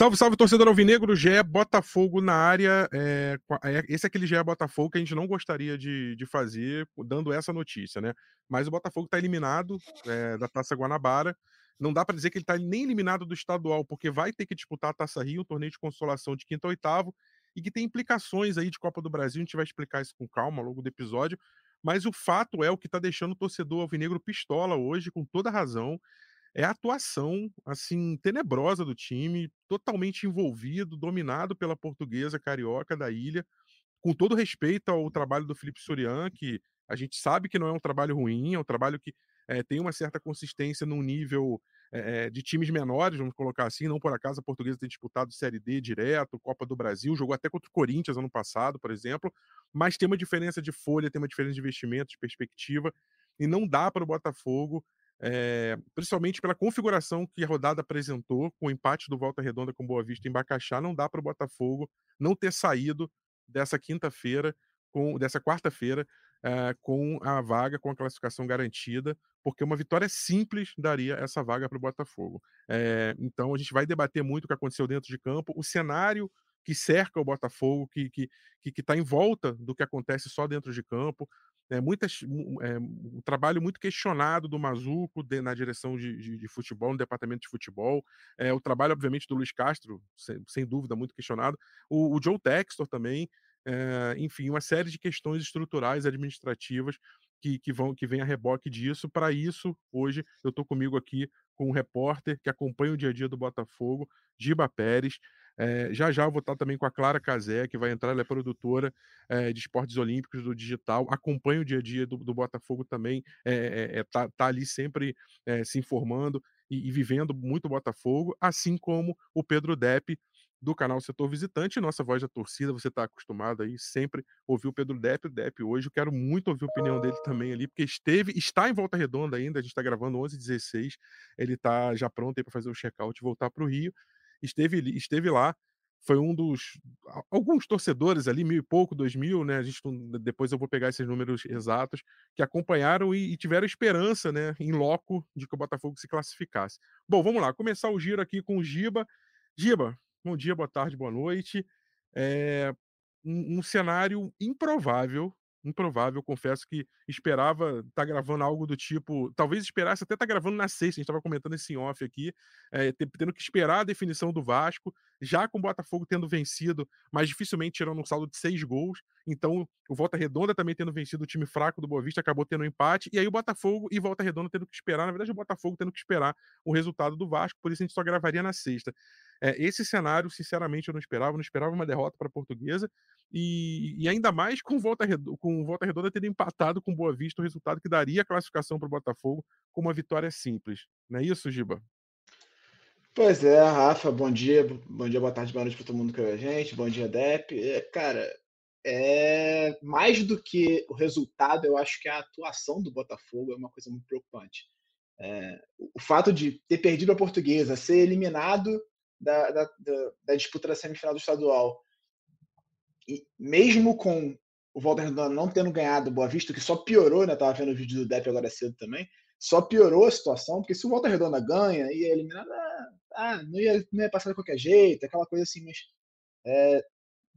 Salve, salve, torcedor alvinegro, Gé Botafogo na área. É, é, esse é aquele Gé Botafogo que a gente não gostaria de, de fazer, dando essa notícia, né? Mas o Botafogo está eliminado é, da Taça Guanabara. Não dá para dizer que ele está nem eliminado do estadual, porque vai ter que disputar a Taça Rio, um torneio de consolação de quinto a oitavo, e que tem implicações aí de Copa do Brasil. A gente vai explicar isso com calma ao longo do episódio. Mas o fato é o que está deixando o torcedor alvinegro pistola hoje, com toda razão é a atuação assim tenebrosa do time, totalmente envolvido, dominado pela portuguesa carioca da ilha, com todo respeito ao trabalho do Felipe Sorian, que a gente sabe que não é um trabalho ruim, é um trabalho que é, tem uma certa consistência num nível é, de times menores, vamos colocar assim, não por acaso a portuguesa tem disputado Série D direto, Copa do Brasil, jogou até contra o Corinthians ano passado, por exemplo, mas tem uma diferença de folha, tem uma diferença de investimento, de perspectiva, e não dá para o Botafogo é, principalmente pela configuração que a rodada apresentou, com o empate do Volta Redonda com Boa Vista em Bacaxá, não dá para o Botafogo não ter saído dessa quinta-feira, com dessa quarta-feira, é, com a vaga, com a classificação garantida, porque uma vitória simples daria essa vaga para o Botafogo. É, então a gente vai debater muito o que aconteceu dentro de campo, o cenário que cerca o Botafogo, que está que, que, que tá em volta do que acontece só dentro de campo, é, muitas, é, um trabalho muito questionado do Mazuco de, na direção de, de, de, futebol, no departamento de futebol. É, o trabalho, obviamente, do Luiz Castro, sem, sem dúvida, muito questionado. O, o Joe Textor também. É, enfim, uma série de questões estruturais, administrativas que, que vão que vem a reboque disso. Para isso, hoje eu estou comigo aqui com um repórter que acompanha o dia a dia do Botafogo, Giba Pérez. É, já já eu vou estar também com a Clara Cazé, que vai entrar, ela é produtora é, de esportes olímpicos do digital, acompanha o dia a dia do, do Botafogo também, é, tá, tá, ali sempre se informando e, e, vivendo muito o Botafogo, assim como o Pedro Depp, do canal Setor Visitante, nossa voz da torcida, você está acostumado aí sempre ouvir o Pedro Depp, o Depp hoje, eu quero muito ouvir a opinião dele também ali, porque esteve, está em Volta Redonda ainda, a gente está gravando 11 16 ele está já pronto para fazer o check-out e voltar para o Rio, esteve, esteve lá, foi um dos. Alguns torcedores ali, mil e pouco, dois mil, né? A gente, depois eu vou pegar esses números exatos, que acompanharam e, e tiveram esperança, né, em loco, de que o Botafogo se classificasse. Bom, vamos lá, começar o giro aqui com o Giba. Giba, bom dia, boa tarde, boa noite. É, um, um cenário improvável improvável. Confesso que esperava estar tá gravando algo do tipo. Talvez esperasse até estar tá gravando na sexta. A gente estava comentando esse off aqui, é, tendo que esperar a definição do Vasco, já com o Botafogo tendo vencido, mas dificilmente tirando um saldo de seis gols. Então, o Volta Redonda também tendo vencido o time fraco do Boa Vista, acabou tendo um empate. E aí o Botafogo e Volta Redonda tendo que esperar. Na verdade, o Botafogo tendo que esperar o resultado do Vasco, por isso a gente só gravaria na sexta. É, esse cenário, sinceramente, eu não esperava, não esperava uma derrota para a portuguesa, e, e, ainda mais com volta, com volta redonda ter empatado com Boa Vista, o resultado que daria a classificação para o Botafogo com uma vitória simples. Não é isso, Giba? Pois é, Rafa, bom dia, bom dia, boa tarde, boa noite para todo mundo que é a gente, bom dia, Dep. É, cara, é mais do que o resultado, eu acho que a atuação do Botafogo é uma coisa muito preocupante. É, o fato de ter perdido a portuguesa, ser eliminado da, da, da, disputa da semifinal do estadual. E mesmo com o Walter Redonda não tendo ganhado Boa Vista, que só piorou, né? Tava vendo o vídeo do Depp agora cedo também, só piorou a situação, porque se o Walter Redonda ganha, ia eliminar, ah, ah, não, ia, não ia passar de qualquer jeito, aquela coisa assim, mas é,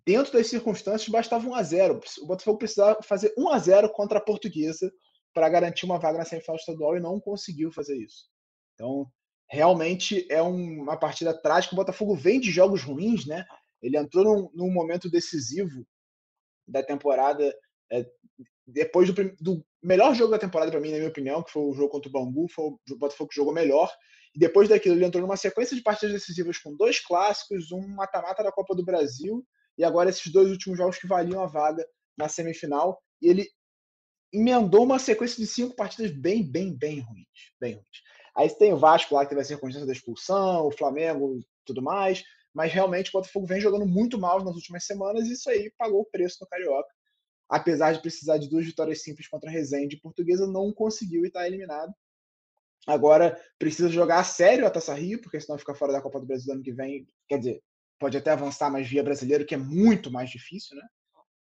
dentro das circunstâncias bastava 1 a 0 O Botafogo precisava fazer 1 a 0 contra a Portuguesa para garantir uma vaga na semifinal estadual e não conseguiu fazer isso. Então, realmente é um, uma partida trágica. O Botafogo vem de jogos ruins, né? Ele entrou num, num momento decisivo da temporada, é, depois do, do, melhor jogo da temporada para mim, na minha opinião, que foi o jogo contra o Bangu, foi o Botafogo que jogou melhor. E depois daquilo, ele entrou numa sequência de partidas decisivas com dois clássicos, um mata-mata da Copa do Brasil e agora esses dois últimos jogos que valiam a vaga na semifinal. E ele emendou uma sequência de cinco partidas bem, bem, bem ruins. Bem ruins. Aí tem o Vasco lá que teve a circunstância da expulsão, o Flamengo e tudo mais, mas realmente o Botafogo vem jogando muito mal nas últimas semanas e isso aí pagou o preço no Carioca. Apesar de precisar de duas vitórias simples contra a Resende Portuguesa, não conseguiu e está eliminado. Agora precisa jogar a sério a Taça Rio, porque senão fica fora da Copa do Brasil do ano que vem. Quer dizer, pode até avançar, mas via brasileiro, que é muito mais difícil, né?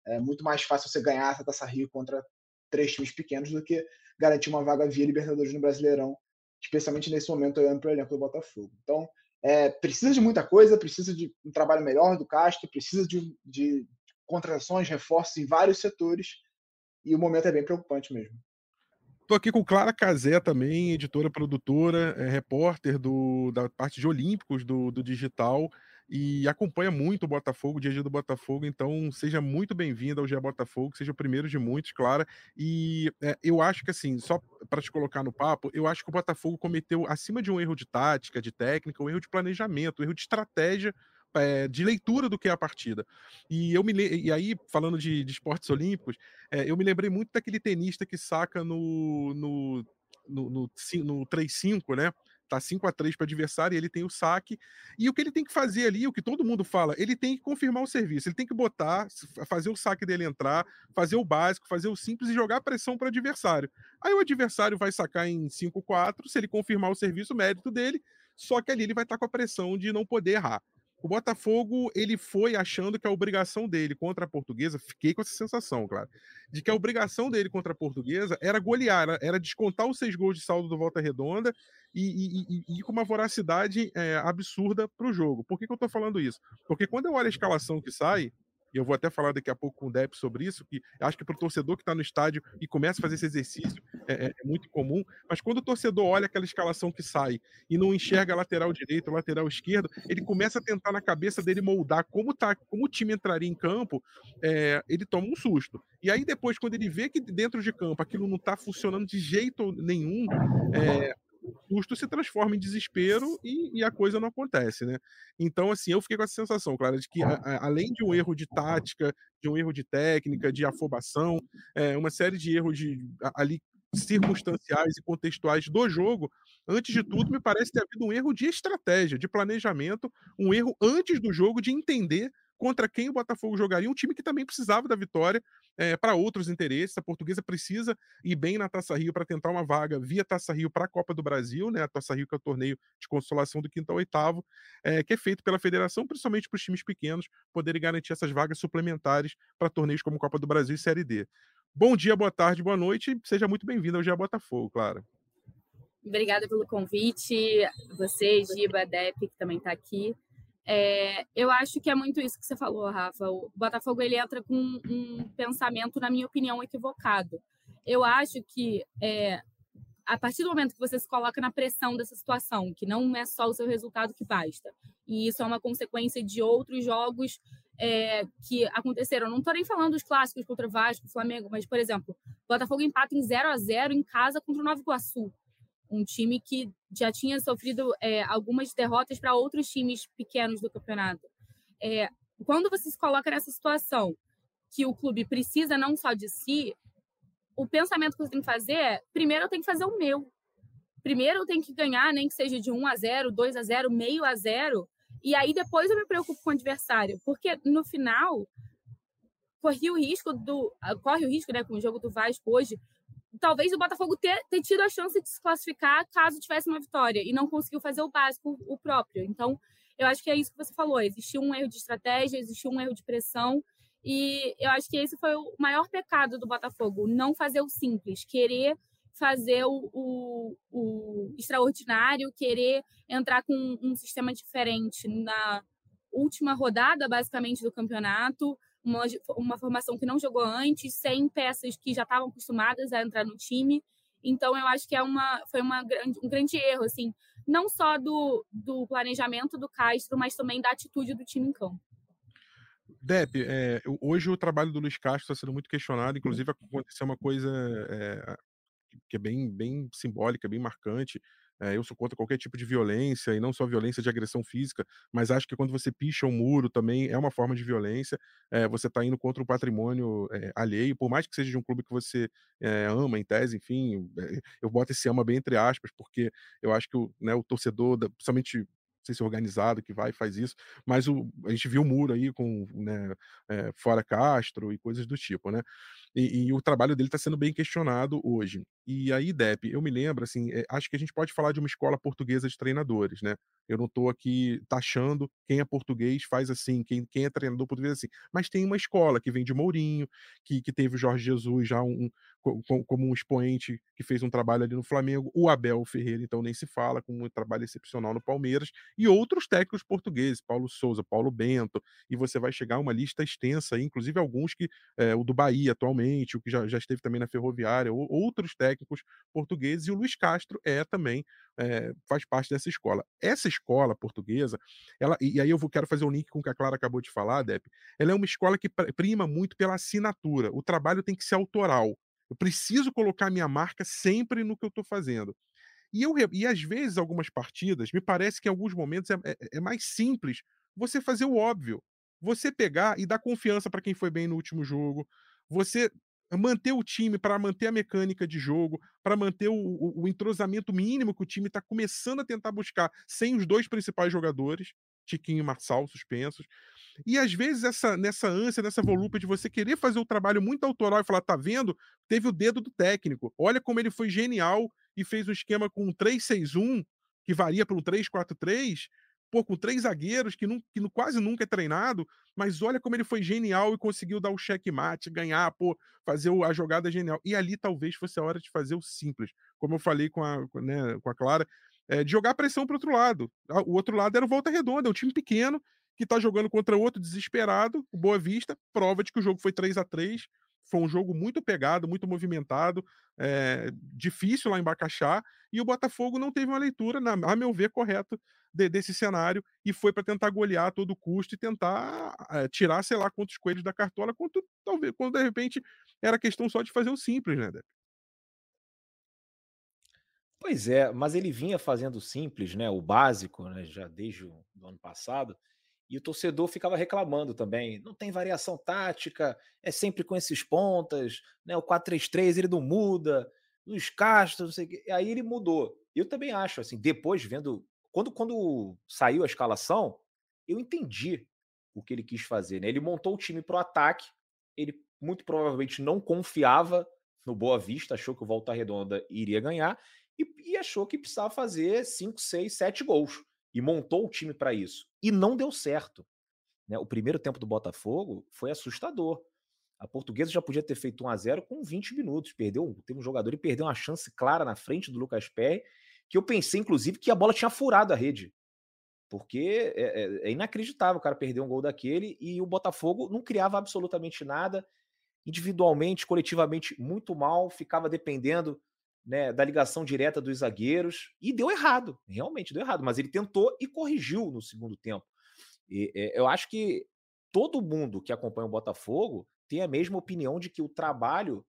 É muito mais fácil você ganhar essa Taça Rio contra três times pequenos do que garantir uma vaga via Libertadores no Brasileirão especialmente nesse momento olhando para o elenco do Botafogo. Então, é, precisa de muita coisa, precisa de um trabalho melhor do Castro, precisa de, de contratações, reforços em vários setores, e o momento é bem preocupante mesmo. Estou aqui com Clara Cazé também, editora, produtora, é, repórter do, da parte de Olímpicos do, do Digital e acompanha muito o Botafogo, o dia a dia do Botafogo, então seja muito bem-vindo ao Dia Botafogo, seja o primeiro de muitos, Clara. E é, eu acho que, assim, só para te colocar no papo, eu acho que o Botafogo cometeu, acima de um erro de tática, de técnica, um erro de planejamento, um erro de estratégia é, de leitura do que é a partida. E eu me e aí, falando de, de esportes olímpicos, é, eu me lembrei muito daquele tenista que saca no, no, no, no, no 3-5, né? Tá 5 a 3 para adversário e ele tem o saque. E o que ele tem que fazer ali, o que todo mundo fala, ele tem que confirmar o serviço, ele tem que botar, fazer o saque dele entrar, fazer o básico, fazer o simples e jogar pressão para o adversário. Aí o adversário vai sacar em 5-4, se ele confirmar o serviço, mérito dele, só que ali ele vai estar tá com a pressão de não poder errar. O Botafogo, ele foi achando que a obrigação dele contra a Portuguesa, fiquei com essa sensação, claro, de que a obrigação dele contra a Portuguesa era golear, era, descontar os seis gols de saldo do Volta Redonda e, ir com uma voracidade é, absurda para o jogo. Por que, que eu estou falando isso? Porque quando eu olho a escalação que sai, e eu vou até falar daqui a pouco com o Depp sobre isso, que acho que para o torcedor que está no estádio e começa a fazer esse exercício é, é, é, muito comum, mas quando o torcedor olha aquela escalação que sai e não enxerga lateral direito, lateral esquerdo, ele começa a tentar na cabeça dele moldar como, tá, como o time entraria em campo, é, ele toma um susto. E aí depois, quando ele vê que dentro de campo aquilo não está funcionando de jeito nenhum, é, o susto se transforma em desespero e, e, a coisa não acontece, né? Então, assim, eu fiquei com essa sensação, claro, de que a, a, além de um erro de tática, de um erro de técnica, de afobação, é, uma série de erros de, ali circunstanciais e contextuais do jogo, antes de tudo, me parece ter havido um erro de estratégia, de planejamento, um erro antes do jogo de entender contra quem o Botafogo jogaria, um time que também precisava da vitória é, para outros interesses. A portuguesa precisa ir bem na Taça Rio para tentar uma vaga via Taça Rio para a Copa do Brasil, né? A Taça Rio que é o torneio de consolação do quinto ao oitavo, é, que é feito pela federação, principalmente para os times pequenos poderem garantir essas vagas suplementares para torneios como Copa do Brasil e Série D. Bom dia, boa tarde, boa noite. Seja muito bem-vindo ao Gia Botafogo, claro. Obrigada pelo convite. Você, Giba, Dep, que também está aqui. É, eu acho que é muito isso que você falou, Rafa. O Botafogo ele entra com um pensamento, na minha opinião, equivocado. Eu acho que é, a partir do momento que você se coloca na pressão dessa situação, que não é só o seu resultado que basta, e isso é uma consequência de outros jogos é, que aconteceram. Não estou nem falando dos clássicos contra Vasco, Flamengo, mas, por exemplo, Botafogo empata em 0 a 0 em casa contra o Nova Iguaçu um time que já tinha sofrido é, algumas derrotas para outros times pequenos do campeonato. É, quando você se coloca nessa situação que o clube precisa não só de si, o pensamento que você tem que fazer é: primeiro eu tenho que fazer o meu. Primeiro eu tenho que ganhar, nem que seja de 1 a 0, 2 a 0, meio a 0, e aí depois eu me preocupo com o adversário, porque no final corre o risco do corre o risco, né, com o jogo do Vasco hoje, talvez o Botafogo ter, ter tido a chance de se classificar caso tivesse uma vitória e não conseguiu fazer o básico, o próprio. Então, eu acho que é isso que você falou. Existiu um erro de estratégia, existiu um erro de pressão. E eu acho que esse foi o maior pecado do Botafogo, não fazer o simples, querer fazer o, o, o extraordinário, querer entrar com um sistema diferente na última rodada, basicamente, do campeonato, uma, uma formação que não jogou antes, sem peças que já estavam acostumadas a entrar no time. Então, eu acho que é uma, foi uma grande, um grande erro, assim, não só do, do planejamento do Castro, mas também da atitude do time em campo. Dep, é, hoje o trabalho do Luiz Castro está sendo muito questionado, inclusive aconteceu uma coisa é, que é bem, bem simbólica, bem marcante, é, eu sou contra qualquer tipo de violência, e não só violência de agressão física, mas acho que quando você picha um muro também é uma forma de violência. É, você está indo contra o patrimônio é, alheio, por mais que seja de um clube que você ama, em tese, enfim, eu boto esse ama bem entre aspas, porque eu acho que o, né, o torcedor, principalmente não sei se organizado que vai e faz isso, mas o, a gente viu o muro aí com né, é, fora Castro e coisas do tipo, né? E, e o trabalho dele está sendo bem questionado hoje. E aí, Depp, eu me lembro, assim, é, acho que a gente pode falar de uma escola portuguesa de treinadores, né? Eu não estou aqui taxando quem é português faz assim, quem, quem é treinador português assim. Mas tem uma escola que vem de Mourinho, que, que teve o Jorge Jesus já um, um, como um expoente que fez um trabalho ali no Flamengo, o Abel Ferreira, então nem se fala, com um trabalho excepcional no Palmeiras, e outros técnicos portugueses, Paulo Souza, Paulo Bento, e você vai chegar a uma lista extensa, inclusive alguns que, é, o do Bahia atualmente, o que já, já esteve também na Ferroviária, ou, outros técnicos portugueses, e o Luiz Castro é também, é, faz parte dessa escola. Essa escola portuguesa, ela, e aí eu vou, quero fazer um link com o que a Clara acabou de falar, Depp, ela é uma escola que prima muito pela assinatura, o trabalho tem que ser autoral. Eu preciso colocar minha marca sempre no que eu estou fazendo. E, eu, e às vezes, algumas partidas, me parece que em alguns momentos é, é, é mais simples você fazer o óbvio. Você pegar e dar confiança para quem foi bem no último jogo. Você manter o time para manter a mecânica de jogo, para manter o, o, o, entrosamento mínimo que o time está começando a tentar buscar sem os dois principais jogadores, Tiquinho e Marçal, suspensos. E às vezes, essa, nessa ânsia, nessa volúpia de você querer fazer o trabalho muito autoral e falar, tá vendo? Teve o dedo do técnico. Olha como ele foi genial e fez um esquema com um 3-6-1, que varia para um 3-4-3, pô, com três zagueiros, que, não, que quase nunca é treinado, mas olha como ele foi genial e conseguiu dar o checkmate, ganhar, pô, fazer a jogada genial. E ali talvez fosse a hora de fazer o simples. Como eu falei com a, né, com a Clara, é, de jogar pressão para outro lado. O outro lado era o Volta Redonda, é um time pequeno que está jogando contra outro desesperado, o Boa Vista, prova de que o jogo foi 3 a 3 foi um jogo muito pegado, muito movimentado, é, difícil lá em Bacaxá, e o Botafogo não teve uma leitura, na, a meu ver, correta de, desse cenário, e foi para tentar golear a todo custo e tentar é, tirar, sei lá, quantos coelhos da cartola, quanto, talvez, quando de repente era questão só de fazer o simples, né, Depp? Pois é, mas ele vinha fazendo simples, né? O básico, né? Já desde o ano passado. E o torcedor ficava reclamando também. Não tem variação tática, é sempre com esses pontas, né? O 4-3-3 ele não muda, Luiz Castro, não sei o quê. Aí ele mudou. Eu também acho, assim, depois vendo. Quando, quando saiu a escalação, eu entendi o que ele quis fazer. Né? Ele montou o time para o ataque, ele muito provavelmente não confiava no Boa Vista, achou que o Volta Redonda iria ganhar, e, e achou que precisava fazer 5, 6, 7 gols. E montou o time para isso. E não deu certo. Né? O primeiro tempo do Botafogo foi assustador. A portuguesa já podia ter feito 1 a 0 com 20 minutos. Perdeu, teve um jogador e perdeu uma chance clara na frente do Lucas Pé, que eu pensei, inclusive, que a bola tinha furado a rede. Porque é, é, é inacreditável o cara perder um gol daquele e o Botafogo não criava absolutamente nada. Individualmente, coletivamente, muito mal, ficava dependendo né, da ligação direta dos zagueiros e deu errado, realmente deu errado, mas ele tentou e corrigiu no segundo tempo. E, é, eu acho que todo mundo que acompanha o Botafogo tem a mesma opinião de que o trabalho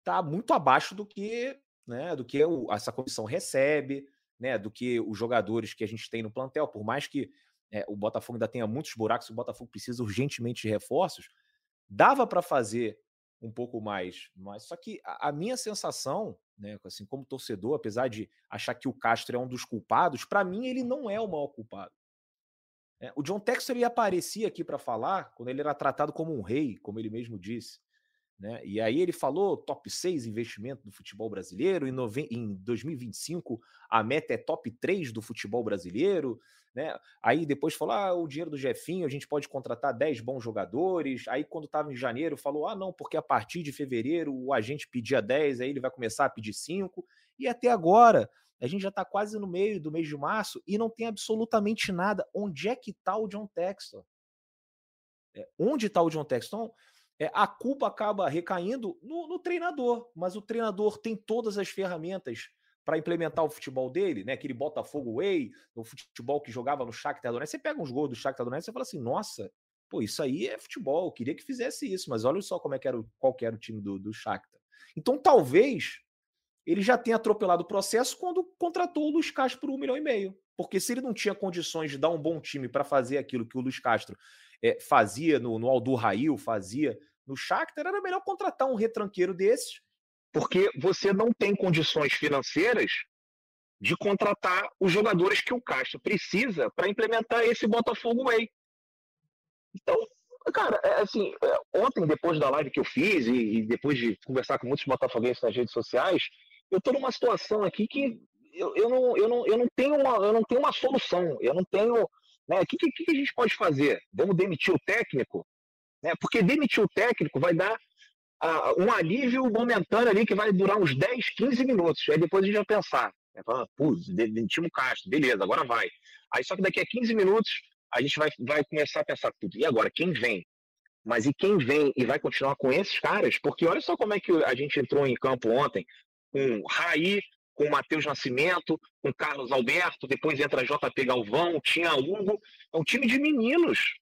está muito abaixo do que, né, do que o, essa comissão recebe, né, do que os jogadores que a gente tem no plantel, por mais que é, o Botafogo ainda tenha muitos buracos, o Botafogo precisa urgentemente de reforços, dava para fazer um pouco mais. Mas só que a, a, minha sensação, né, assim, como torcedor, apesar de achar que o Castro é um dos culpados, para mim ele não é o maior culpado. É, o John Textor ele aparecia aqui para falar quando ele era tratado como um rei, como ele mesmo disse. Né? E aí ele falou top 6 investimento do futebol brasileiro, em, nove... em 2025 a meta é top 3 do futebol brasileiro, né? Aí depois falou: ah, o dinheiro do Jefinho, a gente pode contratar 10 bons jogadores. Aí, quando estava em janeiro, falou: ah, não, porque a partir de fevereiro o agente pedia 10, aí ele vai começar a pedir 5. E até agora, a gente já está quase no meio do mês de março e não tem absolutamente nada. Onde é que está o John Texton? É, onde está o John Texton? É, a culpa acaba recaindo no, no treinador, mas o treinador tem todas as ferramentas para implementar o futebol dele, né? Aquele Botafogo Way, o futebol que jogava no Shakhtar Donetsk. Você pega uns gols do Shakhtar Donetsk e fala assim, nossa, pô, isso aí é futebol, eu queria que fizesse isso, mas olha só como é que era, qual que era o time do, do Shakhtar. Então, talvez ele já tenha atropelado o processo quando contratou o Luiz Castro por um milhão e meio. Porque se ele não tinha condições de dar um bom time para fazer aquilo que o Luiz Castro é, fazia no, no Aldur Rail, fazia no Shakhtar, era melhor contratar um retranqueiro desses porque você não tem condições financeiras de contratar os jogadores que o Castro precisa para implementar esse Botafogo Way. Então, cara, é, assim, é, ontem, depois da live que eu fiz e, e depois de conversar com muitos botafoguenses nas redes sociais, eu estou numa situação aqui que eu, eu, não, eu, não, eu, não tenho uma, eu não tenho uma solução, eu não tenho. Né, o que, que, que, a gente pode fazer? Vamos demitir o técnico? Né, porque demitir o técnico vai dar uh, um alívio momentâneo ali que vai durar uns 10, 15 minutos. Aí depois a gente vai pensar, né, putz, demitimos o Castro, beleza, agora vai. Aí só que daqui a 15 minutos a gente vai, vai começar a pensar, e agora, quem vem? Mas e quem vem e vai continuar com esses caras? Porque olha só como é que a gente entrou em campo ontem, com Raí, com Matheus Nascimento, com Carlos Alberto, depois entra JP Galvão, tinha Hugo, é um time de meninos,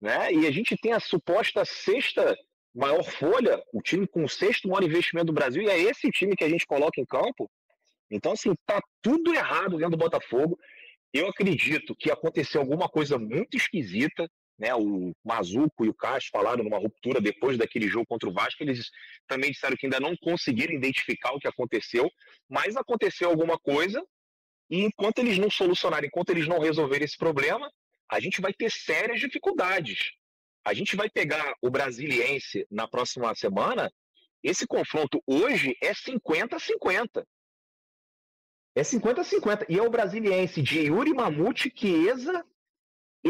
né? E a gente tem a suposta sexta maior folha, o time com o sexto maior investimento do Brasil, e é esse time que a gente coloca em campo. Então, assim, tá tudo errado dentro do Botafogo. Eu acredito que aconteceu alguma coisa muito esquisita, né? O Mazuco e o Castro falaram numa ruptura depois daquele jogo contra o Vasco. Eles também disseram que ainda não conseguiram identificar o que aconteceu, mas aconteceu alguma coisa. E enquanto eles não solucionarem, enquanto eles não resolverem esse problema, a gente vai ter sérias dificuldades. A gente vai pegar o Brasiliense na próxima semana. Esse confronto hoje é 50-50. É 50-50. E é o brasiliense de Yuri Mamute, Chiesa,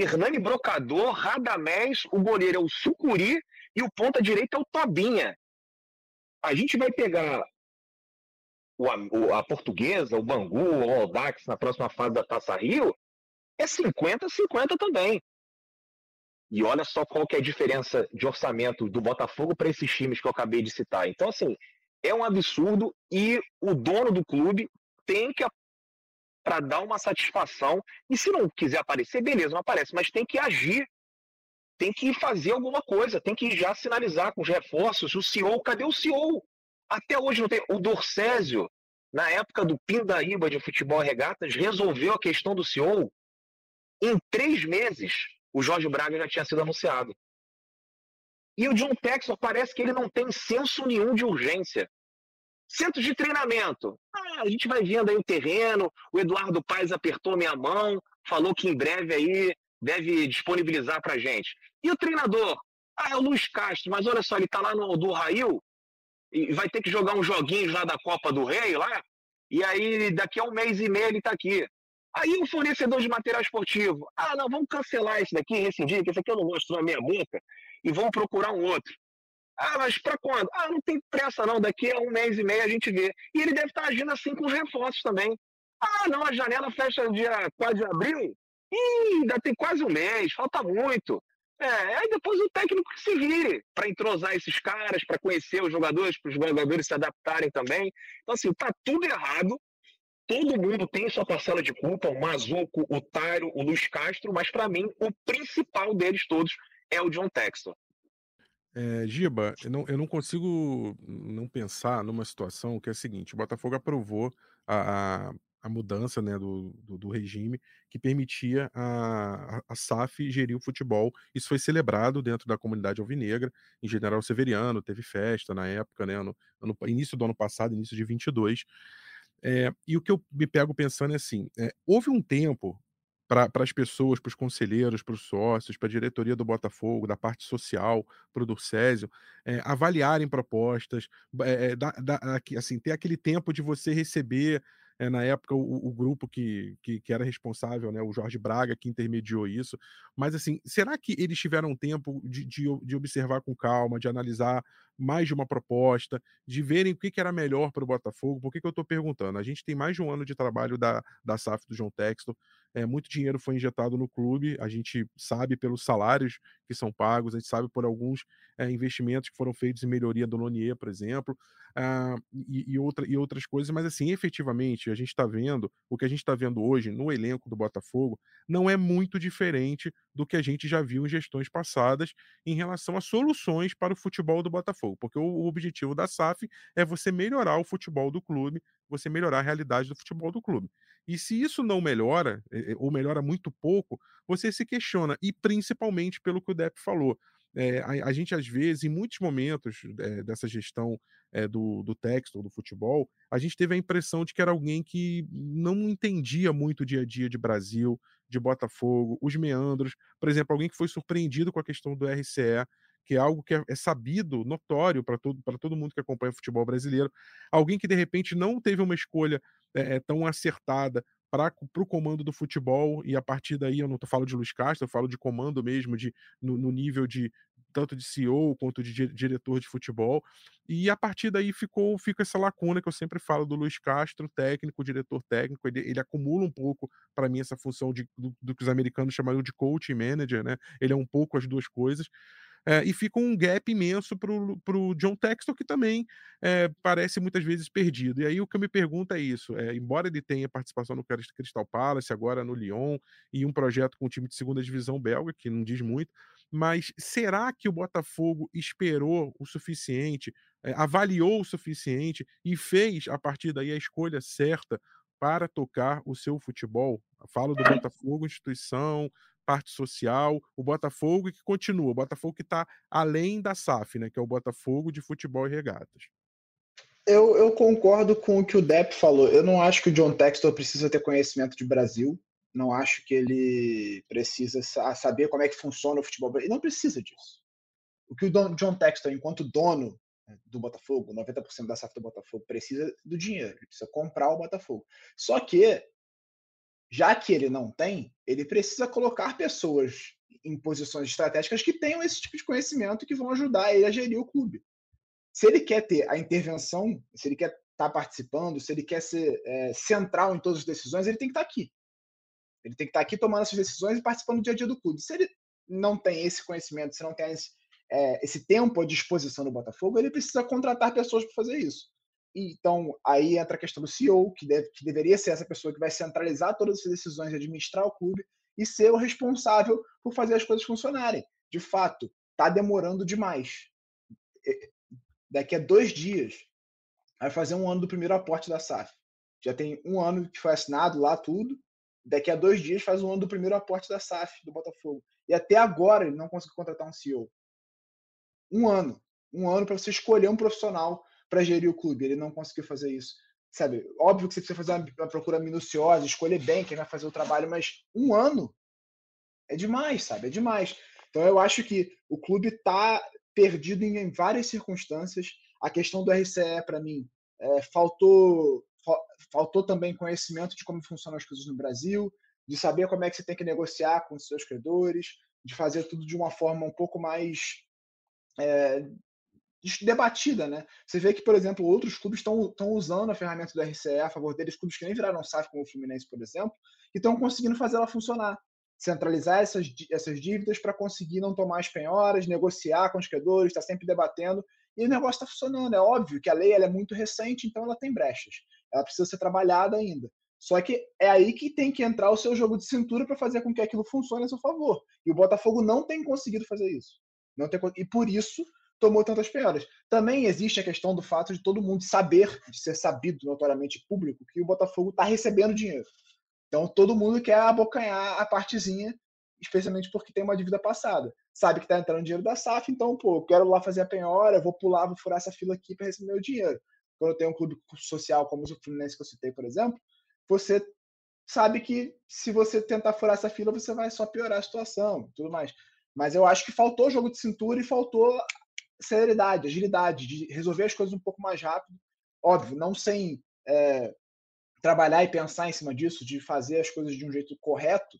Hernani Brocador, Radamés, o goleiro é o Sucuri e o ponta direita é o Tobinha. A gente vai pegar o, a, a portuguesa, o Bangu, o Aldax na próxima fase da Taça Rio, é 50-50 também. E olha só qual que é a diferença de orçamento do Botafogo para esses times que eu acabei de citar. Então, assim, é um absurdo e o dono do clube tem que para dar uma satisfação. E se não quiser aparecer, beleza, não aparece, mas tem que agir. Tem que fazer alguma coisa, tem que já sinalizar com os reforços. O CEO, cadê o CEO? Até hoje não tem. O Dorcésio, na época do Pindaíba de futebol regatas, resolveu a questão do CEO. Em três meses, o Jorge Braga já tinha sido anunciado. E o John Texor parece que ele não tem senso nenhum de urgência. Centro de treinamento. Ah, a gente vai vendo aí o terreno. O Eduardo Paes apertou minha mão, falou que em breve aí deve disponibilizar para gente. E o treinador? Ah, é o Luiz Castro, mas olha só, ele está lá no do Rail e vai ter que jogar uns joguinhos lá da Copa do Rei lá. E aí, daqui a um mês e meio ele está aqui. Aí o fornecedor de material esportivo, ah, não, vamos cancelar esse daqui, rescindir, que esse aqui eu não gosto na minha boca, e vamos procurar um outro. Ah, mas para quando? Ah, não tem pressa não, daqui a um mês e meio a gente vê. E ele deve estar tá agindo assim com os reforços também. Ah, não, a janela fecha dia 4 de abril? Ih, ainda tem quase um mês, falta muito. É, aí depois o técnico que se vire para entrosar esses caras, para conhecer os jogadores, para os jogadores se adaptarem também. Então, assim, tá tudo errado. Todo mundo tem sua parcela de culpa, o Mazuco, o Tairo, o Luiz Castro, mas para mim o principal deles todos é o John Texton. É, Giba, eu não, eu não consigo não pensar numa situação que é a seguinte: o Botafogo aprovou a, a, a mudança né, do, do, do, regime que permitia a, a, SAF gerir o futebol. Isso foi celebrado dentro da comunidade alvinegra, em General Severiano, teve festa na época, né, no, no início do ano passado, início de 22. É, e o que eu me pego pensando é assim: é, houve um tempo para as pessoas, para os conselheiros, para os sócios, para a diretoria do Botafogo, da parte social, para o Durcésio, é, avaliarem propostas, é, da, da, assim, ter aquele tempo de você receber é, na época o, o grupo que, que, que, era responsável, né, o Jorge Braga, que intermediou isso. Mas assim, será que eles tiveram tempo de, de, de observar com calma, de analisar mais de uma proposta, de verem o que, que era melhor para o Botafogo? Por que, que eu estou perguntando? A gente tem mais de um ano de trabalho da, da SAF do João Texto, é, muito dinheiro foi injetado no clube, a gente sabe pelos salários que são pagos, a gente sabe por alguns é, investimentos que foram feitos em melhoria do Lonier, por exemplo, uh, e, e, outra, e outras coisas, mas assim, efetivamente, a gente está vendo, o que a gente está vendo hoje no elenco do Botafogo não é muito diferente do que a gente já viu em gestões passadas em relação a soluções para o futebol do Botafogo, porque o, objetivo da SAF é você melhorar o futebol do clube, você melhorar a realidade do futebol do clube. E se isso não melhora, ou melhora muito pouco, você se questiona, e principalmente pelo que o Depp falou. É, a, a, gente, às vezes, em muitos momentos é, dessa gestão é, do, do texto ou do futebol, a gente teve a impressão de que era alguém que não entendia muito o dia a dia de Brasil, de Botafogo, os meandros. Por exemplo, alguém que foi surpreendido com a questão do RCE, que é algo que é, é sabido, notório para todo, todo mundo que acompanha o futebol brasileiro. Alguém que de repente não teve uma escolha é, tão acertada para o comando do futebol, e a partir daí eu não tô, falo de Luiz Castro, eu falo de comando mesmo, de, no, no nível de tanto de CEO quanto de diretor de futebol. E a partir daí ficou fica essa lacuna que eu sempre falo do Luiz Castro, técnico, diretor técnico, ele, ele acumula um pouco para mim essa função de, do, do, que os americanos chamariam de coach manager, né? Ele é um pouco as duas coisas. É, e fica um gap imenso para o John Textor, que também é, parece muitas vezes perdido. E aí o que eu me pergunto é isso: é, embora ele tenha participação no Crystal Palace, agora no Lyon, e um projeto com o time de segunda divisão belga, que não diz muito, mas será que o Botafogo esperou o suficiente, avaliou o suficiente e fez a partir daí a escolha certa para tocar o seu futebol? Falo do Botafogo, instituição, parte social, o Botafogo que continua, o Botafogo que está além da SAF, né, que é o Botafogo de futebol e regatas. Eu, eu, concordo com o que o Depp falou. Eu não acho que o John Textor precisa ter conhecimento de Brasil. Não acho que ele precisa saber como é que funciona o futebol brasileiro. Ele não precisa disso. O que o John Textor, enquanto dono né, do Botafogo, 90% da SAF do Botafogo, precisa do dinheiro. Ele precisa comprar o Botafogo. Só que já que ele não tem, ele precisa colocar pessoas em posições estratégicas que tenham esse tipo de conhecimento que vão ajudar ele a gerir o clube. Se ele quer ter a intervenção, se ele quer estar tá participando, se ele quer ser é, central em todas as decisões, ele tem que estar tá aqui. Ele tem que estar tá aqui tomando essas decisões e participando do dia a dia do clube. Se ele não tem esse conhecimento, se não tem esse, é, esse tempo à disposição do Botafogo, ele precisa contratar pessoas para fazer isso. Então, aí entra a questão do CEO, que, deve, que deveria ser essa pessoa que vai centralizar todas essas decisões, administrar o clube e ser o responsável por fazer as coisas funcionarem. De fato, está demorando demais. Daqui a dois dias, vai fazer um ano do primeiro aporte da SAF. Já tem um ano que foi assinado lá tudo. Daqui a dois dias faz um ano do primeiro aporte da SAF, do Botafogo. E até agora ele não conseguiu contratar um CEO. Um ano. Um ano para você escolher um profissional para gerir o clube. Ele não conseguiu fazer isso. Sabe, óbvio que você precisa fazer uma, procura minuciosa, escolher bem quem vai fazer o trabalho, mas um ano é demais, sabe? É demais. Então eu acho que o clube está perdido em, várias circunstâncias. A questão do RCE, para mim, é, faltou, faltou também conhecimento de como funcionam as coisas no Brasil, de saber como é que você tem que negociar com os seus credores, de fazer tudo de uma forma um pouco mais é, debatida, né? Você vê que, por exemplo, outros clubes estão usando a ferramenta do RCE a favor deles, clubes que nem viraram SAF, como o Fluminense, por exemplo, e estão conseguindo fazer ela funcionar. Centralizar essas, essas dívidas para conseguir não tomar as penhoras, negociar com os credores, está sempre debatendo, e o negócio está funcionando. É óbvio que a lei é muito recente, então ela tem brechas. Ela precisa ser trabalhada ainda. Só que é aí que tem que entrar o seu jogo de cintura para fazer com que aquilo funcione a seu favor. E o Botafogo não tem conseguido fazer isso. Não tem, e por isso tomou tantas penhoras. Também existe a questão do fato de todo mundo saber, de ser sabido notoriamente público, que o Botafogo está recebendo dinheiro. Então todo mundo quer abocanhar a partezinha, especialmente porque tem uma dívida passada. Sabe que está entrando dinheiro da SAF, então, pô, eu quero lá fazer a penhora, vou pular, vou furar essa fila aqui para receber meu dinheiro. Quando tenho um clube social como o Fluminense que eu citei, por exemplo, você sabe que se você tentar furar essa fila, você vai só piorar a situação tudo mais. Mas eu acho que faltou jogo de cintura e faltou celeridade, agilidade, de resolver as coisas um pouco mais rápido. Óbvio, não sem é, trabalhar e pensar em cima disso, de fazer as coisas de um jeito correto,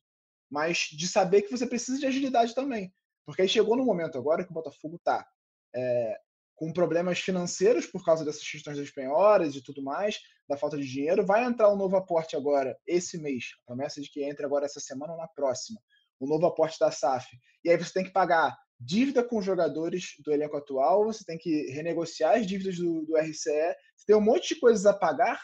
mas de saber que você precisa de agilidade também. Porque aí chegou no momento agora que o Botafogo está é, com problemas financeiros por causa dessas questões das penhoras e tudo mais, da falta de dinheiro. Vai entrar um novo aporte agora, esse mês. A promessa de que entre agora essa semana ou na próxima. O novo aporte da SAF. E aí você tem que pagar dívida com os jogadores do elenco atual, você tem que renegociar as dívidas do, do RCE, você tem um monte de coisas a pagar.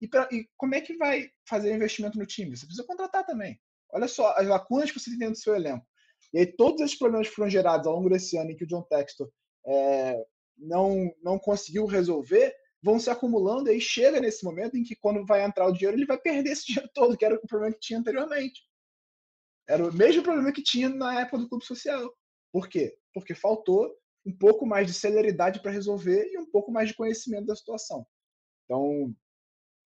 E, pra, e como é que vai fazer investimento no time? Você precisa contratar também. Olha só as lacunas que você tem dentro do seu elenco. E aí todos esses problemas foram gerados ao longo desse ano em que o John Textor é, não, não conseguiu resolver, vão se acumulando e aí chega nesse momento em que quando vai entrar o dinheiro, ele vai perder esse dinheiro todo, que era o problema que tinha anteriormente. Era o mesmo problema que tinha na época do clube social. Por quê? Porque faltou um pouco mais de celeridade para resolver e um pouco mais de conhecimento da situação. Então,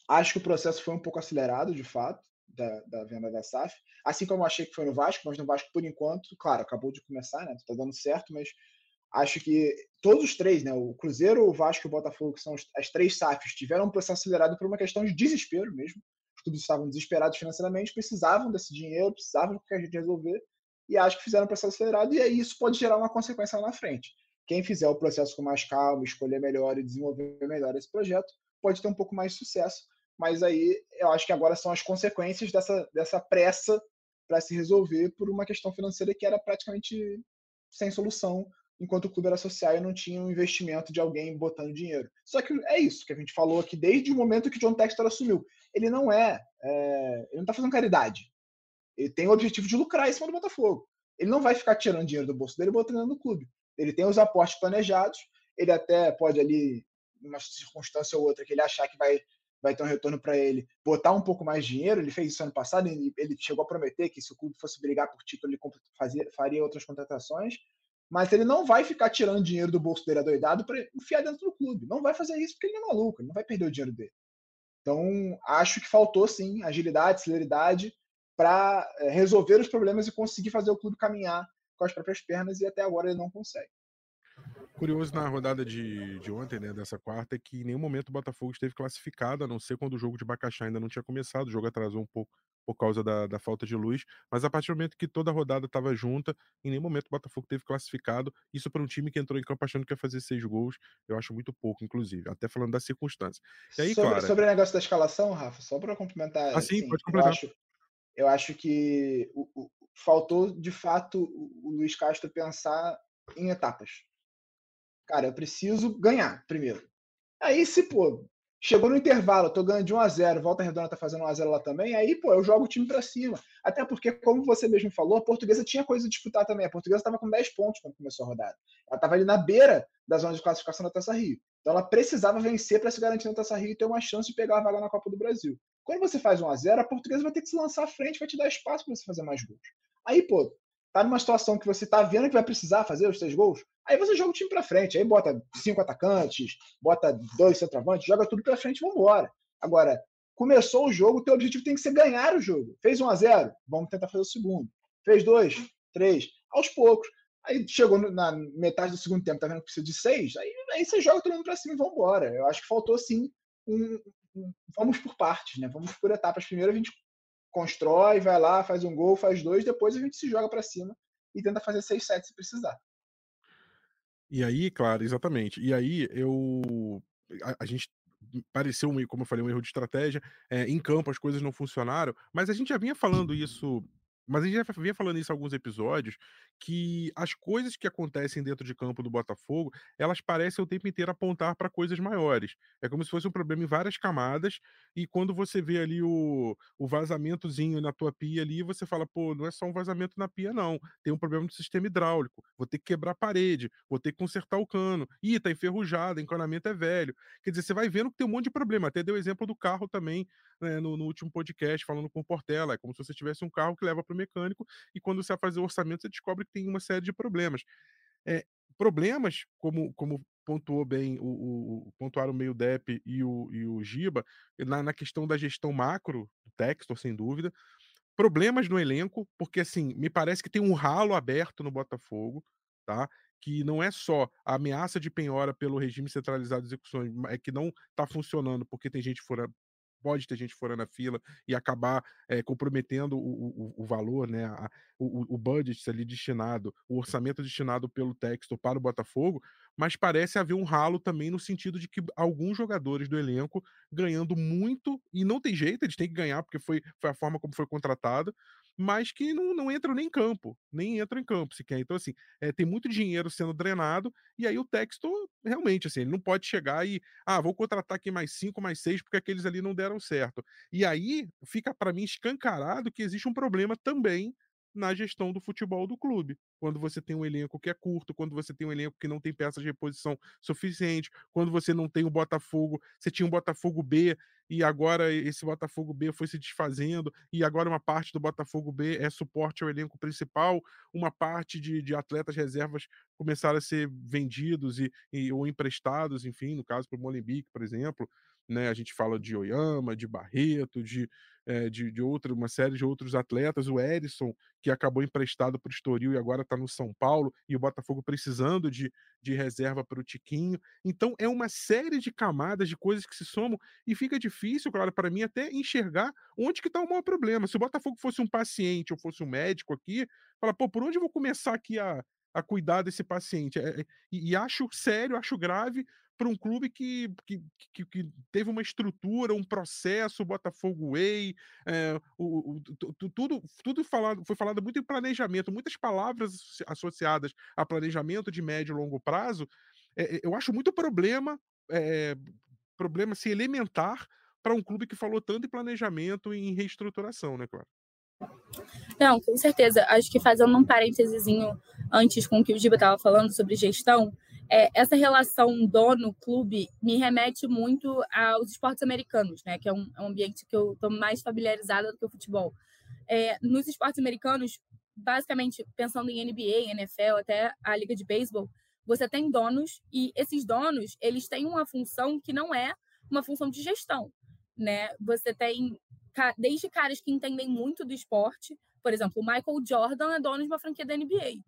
acho que o processo foi um pouco acelerado, de fato. da, da venda da SAF, assim como achei que foi no Vasco, mas no Vasco, por enquanto, claro, acabou de começar, né? Tá dando certo, mas acho que todos os três, né? O Cruzeiro, o Vasco e o Botafogo, que são as três SAFs, tiveram um processo acelerado por uma questão de desespero mesmo. Os clubes estavam desesperados financeiramente, precisavam desse dinheiro, precisavam que a gente resolver, e acho que fizeram um processo acelerado, e aí isso pode gerar uma consequência lá na frente. Quem fizer o processo com mais calma, escolher melhor e desenvolver melhor esse projeto, pode ter um pouco mais de sucesso. Mas aí eu acho que agora são as consequências dessa, dessa pressa para se resolver por uma questão financeira que era praticamente sem solução, enquanto o clube era social e não tinha um investimento de alguém botando dinheiro. Só que é isso que a gente falou aqui desde o momento que o John Textor assumiu. Ele não é, é ele não está fazendo caridade. Ele tem o objetivo de lucrar em cima do Botafogo. Ele não vai ficar tirando dinheiro do bolso dele e botando no clube. Ele tem os aportes planejados, ele até pode ali, numa circunstância ou outra, que ele achar que vai, vai ter um retorno para ele, botar um pouco mais de dinheiro. Ele fez isso ano passado, ele, ele chegou a prometer que se o clube fosse brigar por título, ele fazia, faria outras contratações. Mas ele não vai ficar tirando dinheiro do bolso dele adoidado para enfiar dentro do clube. Não vai fazer isso porque ele é maluco, ele não vai perder o dinheiro dele. Então, acho que faltou sim agilidade, celeridade para eh, resolver os problemas e conseguir fazer o clube caminhar com as próprias pernas e até agora ele não consegue. Curioso na rodada de, de ontem, né, dessa quarta, é que em nenhum momento o Botafogo esteve classificado, a não ser quando o jogo de Bacaxá ainda não tinha começado, o jogo atrasou um pouco por causa da, da falta de luz, mas a partir do momento que toda a rodada estava junta, em nenhum momento o Botafogo teve classificado, isso para um time que entrou em campo achando que ia fazer seis gols, eu acho muito pouco, inclusive, até falando das circunstâncias. E aí, sobre, sobre o negócio da escalação, Rafa, só para complementar, ah, sim, assim, pode complementar. Eu acho, eu acho que o, o, faltou, de fato, o Luiz Castro pensar em etapas. Cara, eu preciso ganhar primeiro. Aí, se, pô, chegou no intervalo, tô ganhando de 1 a 0 Volta Redonda tá fazendo 1 a 0 lá também, aí, pô, eu jogo o time para cima. Até porque, como você mesmo falou, a portuguesa tinha coisa a disputar também. A portuguesa estava com 10 pontos quando começou a rodada. Ela estava ali na beira da zona de classificação da Taça Rio. Então ela precisava vencer para se garantir na Taça Rio e ter uma chance de pegar a vaga na Copa do Brasil. Quando você faz 1 a 0 a portuguesa vai ter que se lançar à frente, vai te dar espaço para você fazer mais gols. Aí, pô, tá numa situação que você tá vendo que vai precisar fazer os três gols, aí você joga o time para frente, aí bota cinco atacantes, bota dois centroavantes, joga tudo para frente e vambora. Agora, começou o jogo, teu objetivo tem que ser ganhar o jogo. Fez 1 a 0 vamos tentar fazer o segundo. Fez dois, três, aos poucos. Aí chegou na metade do segundo tempo, tá vendo que precisa de seis, aí, aí você joga todo mundo pra cima e vambora. Eu acho que faltou, sim, um, um, vamos por partes, né? Vamos por etapas. Primeiro a gente constrói, vai lá, faz um gol, faz dois, depois a gente se joga para cima e tenta fazer seis sets se precisar. E aí, claro, exatamente. E aí eu a, a gente pareceu, como eu falei, um erro de estratégia. É, em campo as coisas não funcionaram, mas a gente já vinha falando isso mas a gente já vinha falando isso em alguns episódios, que as coisas que acontecem dentro de campo do Botafogo, elas parecem o tempo inteiro apontar para coisas maiores. É como se fosse um problema em várias camadas, e quando você vê ali o, o vazamentozinho na tua pia ali, você fala, pô, não é só um vazamento na pia, não. Tem um problema no sistema hidráulico. Vou ter que quebrar a parede, vou ter que consertar o cano. Ih, tá enferrujado, encanamento é velho. Quer dizer, você vai vendo que tem um monte de problema. Até deu exemplo do carro também né, no, no, último podcast, falando com o Portela. É como se você tivesse um carro que leva para mecânico e quando você vai fazer o orçamento, você descobre que tem uma série de problemas. É, problemas, como, como pontuou bem o, o pontuaram meio Dep e o, e o Giba, na, na questão da gestão macro do Textor, sem dúvida. Problemas no elenco, porque assim, me parece que tem um ralo aberto no Botafogo, tá? que não é só a ameaça de penhora pelo regime centralizado de execuções, é que não está funcionando porque tem gente fora, pode ter gente fora na fila e acabar é, comprometendo o, o, o, valor, né, a, o, o budget ali destinado, o orçamento destinado pelo texto para o Botafogo, mas parece haver um ralo também no sentido de que alguns jogadores do elenco ganhando muito, e não tem jeito, eles têm que ganhar porque foi, foi a forma como foi contratado, mas que não, não entram nem em campo, nem entram em campo sequer. Então, assim, é, tem muito dinheiro sendo drenado, e aí o texto, realmente, assim, ele não pode chegar e, ah, vou contratar aqui mais cinco, mais seis, porque aqueles ali não deram certo. E aí fica para mim escancarado que existe um problema também na gestão do futebol do clube. Quando você tem um elenco que é curto, quando você tem um elenco que não tem peças de reposição suficiente, quando você não tem o Botafogo, você tinha um Botafogo B e agora esse Botafogo B foi se desfazendo, e agora uma parte do Botafogo B é suporte ao elenco principal, uma parte de, de atletas reservas começaram a ser vendidos e, e ou emprestados, enfim, no caso para o Molenbeek, por exemplo. Né, a gente fala de Oyama, de Barreto, de, é, de, de outra, uma série de outros atletas, o Erisson, que acabou emprestado para o Estoril e agora está no São Paulo, e o Botafogo precisando de, de reserva para o Tiquinho. Então é uma série de camadas, de coisas que se somam, e fica difícil, claro, para mim até enxergar onde que está o maior problema. Se o Botafogo fosse um paciente ou fosse um médico aqui, fala, pô, por onde eu vou começar aqui a, a cuidar desse paciente? É, é, e, e acho sério, acho grave para um clube que, que, que, que, teve uma estrutura, um processo, Botafogo Way, é, o, o, tudo, tudo falado, foi falado muito em planejamento, muitas palavras associadas a planejamento de médio e longo prazo. É, eu acho muito problema, é, problema assim, elementar para um clube que falou tanto em planejamento e em reestruturação, né, claro? Não, com certeza. Acho que fazendo um parênteses antes com o que o Giba estava falando sobre gestão, é, essa relação dono-clube me remete muito aos esportes americanos, né? Que é um, é um ambiente que eu estou mais familiarizada do que o futebol. É, nos esportes americanos, basicamente pensando em NBA, NFL, até a liga de beisebol, você tem donos e esses donos eles têm uma função que não é uma função de gestão, né? Você tem desde caras que entendem muito do esporte, por exemplo, o Michael Jordan é dono de uma franquia da NBA.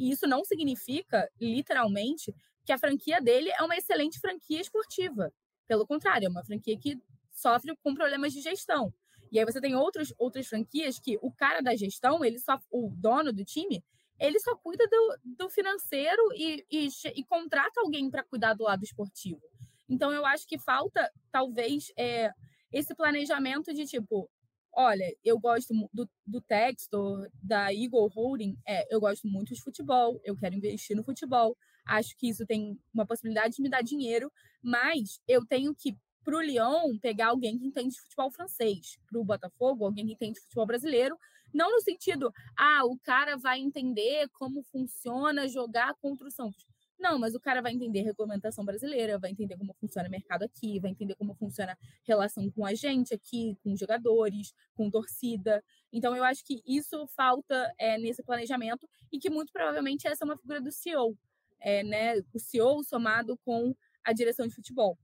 E isso não significa, literalmente, que a franquia dele é uma excelente franquia esportiva. Pelo contrário, é uma franquia que sofre com problemas de gestão. E aí você tem outros, outras franquias que o cara da gestão, ele só, o dono do time, ele só cuida do, do financeiro e, e, e contrata alguém para cuidar do lado esportivo. Então eu acho que falta, talvez, é, esse planejamento de tipo, olha, eu gosto do, do texto da Eagle Holding, é, eu gosto muito de futebol, eu quero investir no futebol, acho que isso tem uma possibilidade de me dar dinheiro, mas eu tenho que para o Lyon pegar alguém que entende de futebol francês, para o Botafogo alguém que entende de futebol brasileiro, não no sentido, ah, o cara vai entender como funciona jogar contra o Santos. Não, mas o cara vai entender regulamentação brasileira, vai entender como funciona o mercado aqui, vai entender como funciona a relação com a gente aqui, com jogadores, com torcida. Então, eu acho que isso falta é, nesse planejamento e que muito provavelmente essa é uma figura do CEO, é, né? O CEO somado com a direção de futebol.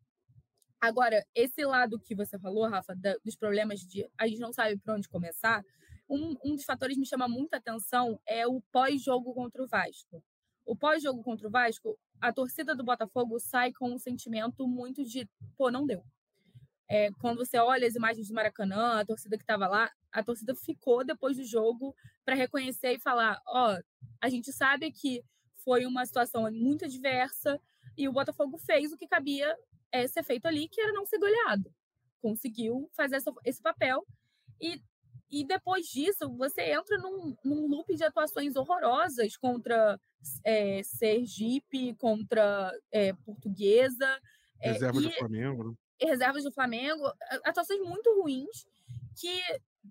Agora, esse lado que você falou, Rafa, da, dos problemas de a gente não sabe por onde começar, um, um dos fatores que me chama muita atenção é o pós-jogo contra o Vasco o pós-jogo contra o Vasco, a torcida do Botafogo sai com um sentimento muito de, pô, não deu. É, quando você olha as imagens do Maracanã, a torcida que estava lá, a torcida ficou depois do jogo para reconhecer e falar: ó, oh, a gente sabe que foi uma situação muito adversa e o Botafogo fez o que cabia é, ser feito ali, que era não ser goleado. Conseguiu fazer essa, esse papel e e depois disso, você entra num, num loop de atuações horrorosas contra é, Sergipe, contra é, Portuguesa. É, reservas do Flamengo, né? Reservas do Flamengo. Atuações muito ruins que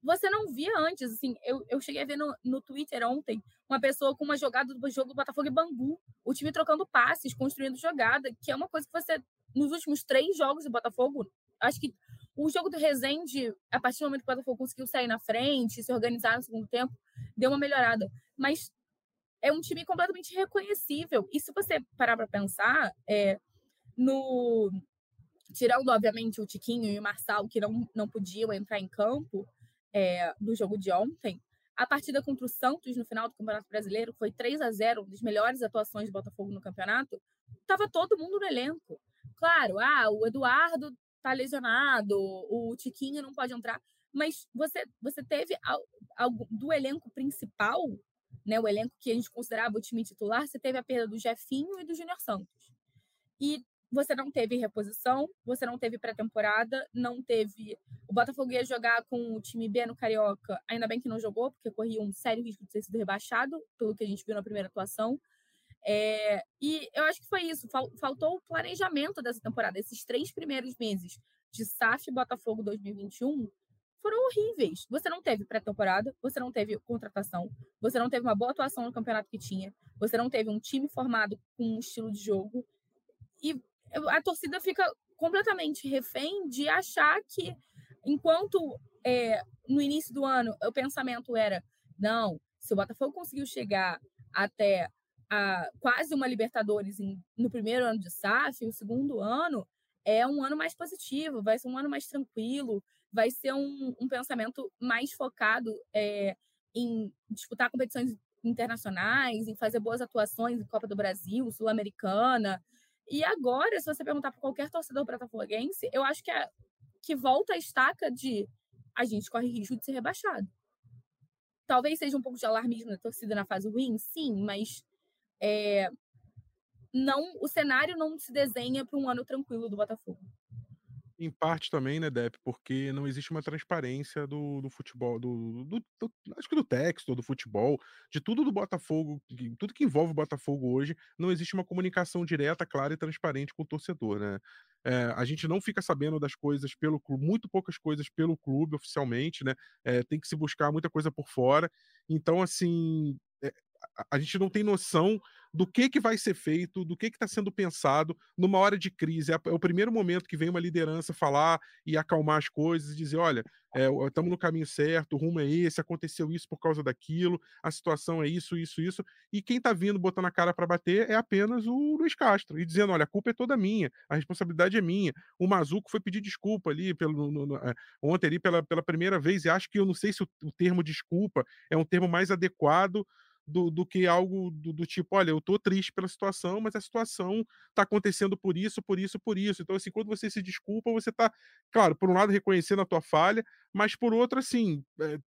você não via antes. Assim, eu, eu cheguei a ver no, no Twitter ontem uma pessoa com uma jogada do jogo do Botafogo e Bangu. O time trocando passes, construindo jogada, que é uma coisa que você, nos últimos três jogos do Botafogo, acho que o jogo do Resende, a partir do momento que o Botafogo conseguiu sair na frente, se organizar no segundo tempo, deu uma melhorada. Mas é um time completamente reconhecível. E se você parar para pensar, é, no tirando, obviamente, o Tiquinho e o Marçal, que não, não podiam entrar em campo é, no jogo de ontem, a partida contra o Santos no final do Campeonato Brasileiro foi 3 a 0 uma das melhores atuações do Botafogo no campeonato. Tava todo mundo no elenco. Claro, ah, o Eduardo tá lesionado, o Tiquinho não pode entrar. Mas você, você teve algo do elenco principal, né, o elenco que a gente considerava o time titular, você teve a perda do Jefinho e do Júnior Santos. E você não teve reposição, você não teve pré-temporada, não teve. O Botafogo ia jogar com o time B no Carioca, ainda bem que não jogou, porque corria um sério risco de ter sido rebaixado, pelo que a gente viu na primeira atuação. É, e eu acho que foi isso. Faltou o planejamento dessa temporada. Esses três primeiros meses de SAF Botafogo 2021 foram horríveis. Você não teve pré-temporada, você não teve contratação, você não teve uma boa atuação no campeonato que tinha, você não teve um time formado com um estilo de jogo. E a torcida fica completamente refém de achar que, enquanto é, no início do ano o pensamento era: não, se o Botafogo conseguiu chegar até a, quase uma Libertadores em, no primeiro ano de SAF, o segundo ano é um ano mais positivo, vai ser um ano mais tranquilo, vai ser um, um pensamento mais focado é, em disputar competições internacionais, em fazer boas atuações em Copa do Brasil, Sul-Americana. E agora, se você perguntar para qualquer torcedor botafoguense, eu acho que, é, que volta a estaca de a gente corre risco de ser rebaixado. Talvez seja um pouco de alarmismo da torcida na fase ruim, sim, mas é, não o cenário não se desenha para um ano tranquilo do Botafogo. Em parte também, né, Dep, porque não existe uma transparência do, do futebol, do, do, do, acho que do texto, do futebol, de tudo do Botafogo, tudo que envolve o Botafogo hoje, não existe uma comunicação direta, clara e transparente com o torcedor, né? É, a gente não fica sabendo das coisas pelo clube, muito poucas coisas pelo clube oficialmente, né? É, tem que se buscar muita coisa por fora. Então, assim, a gente não tem noção do que, que vai ser feito, do que está sendo pensado numa hora de crise. É, é, o primeiro momento que vem uma liderança falar e acalmar as coisas e dizer: olha, estamos é, no caminho certo, o rumo é esse, aconteceu isso por causa daquilo, a situação é isso, isso, isso. E quem está vindo botando a cara para bater é apenas o Luiz Castro e dizendo: olha, a culpa é toda minha, a responsabilidade é minha. O Mazuco foi pedir desculpa ali pelo, no, no, é, ontem ali pela, pela primeira vez, e acho que eu não sei se o, o termo desculpa é um termo mais adequado do, do que algo do, do, tipo, olha, eu tô triste pela situação, mas a situação tá acontecendo por isso, por isso, por isso. Então, assim, quando você se desculpa, você tá, claro, por um lado reconhecendo a tua falha, mas por outro, assim, é,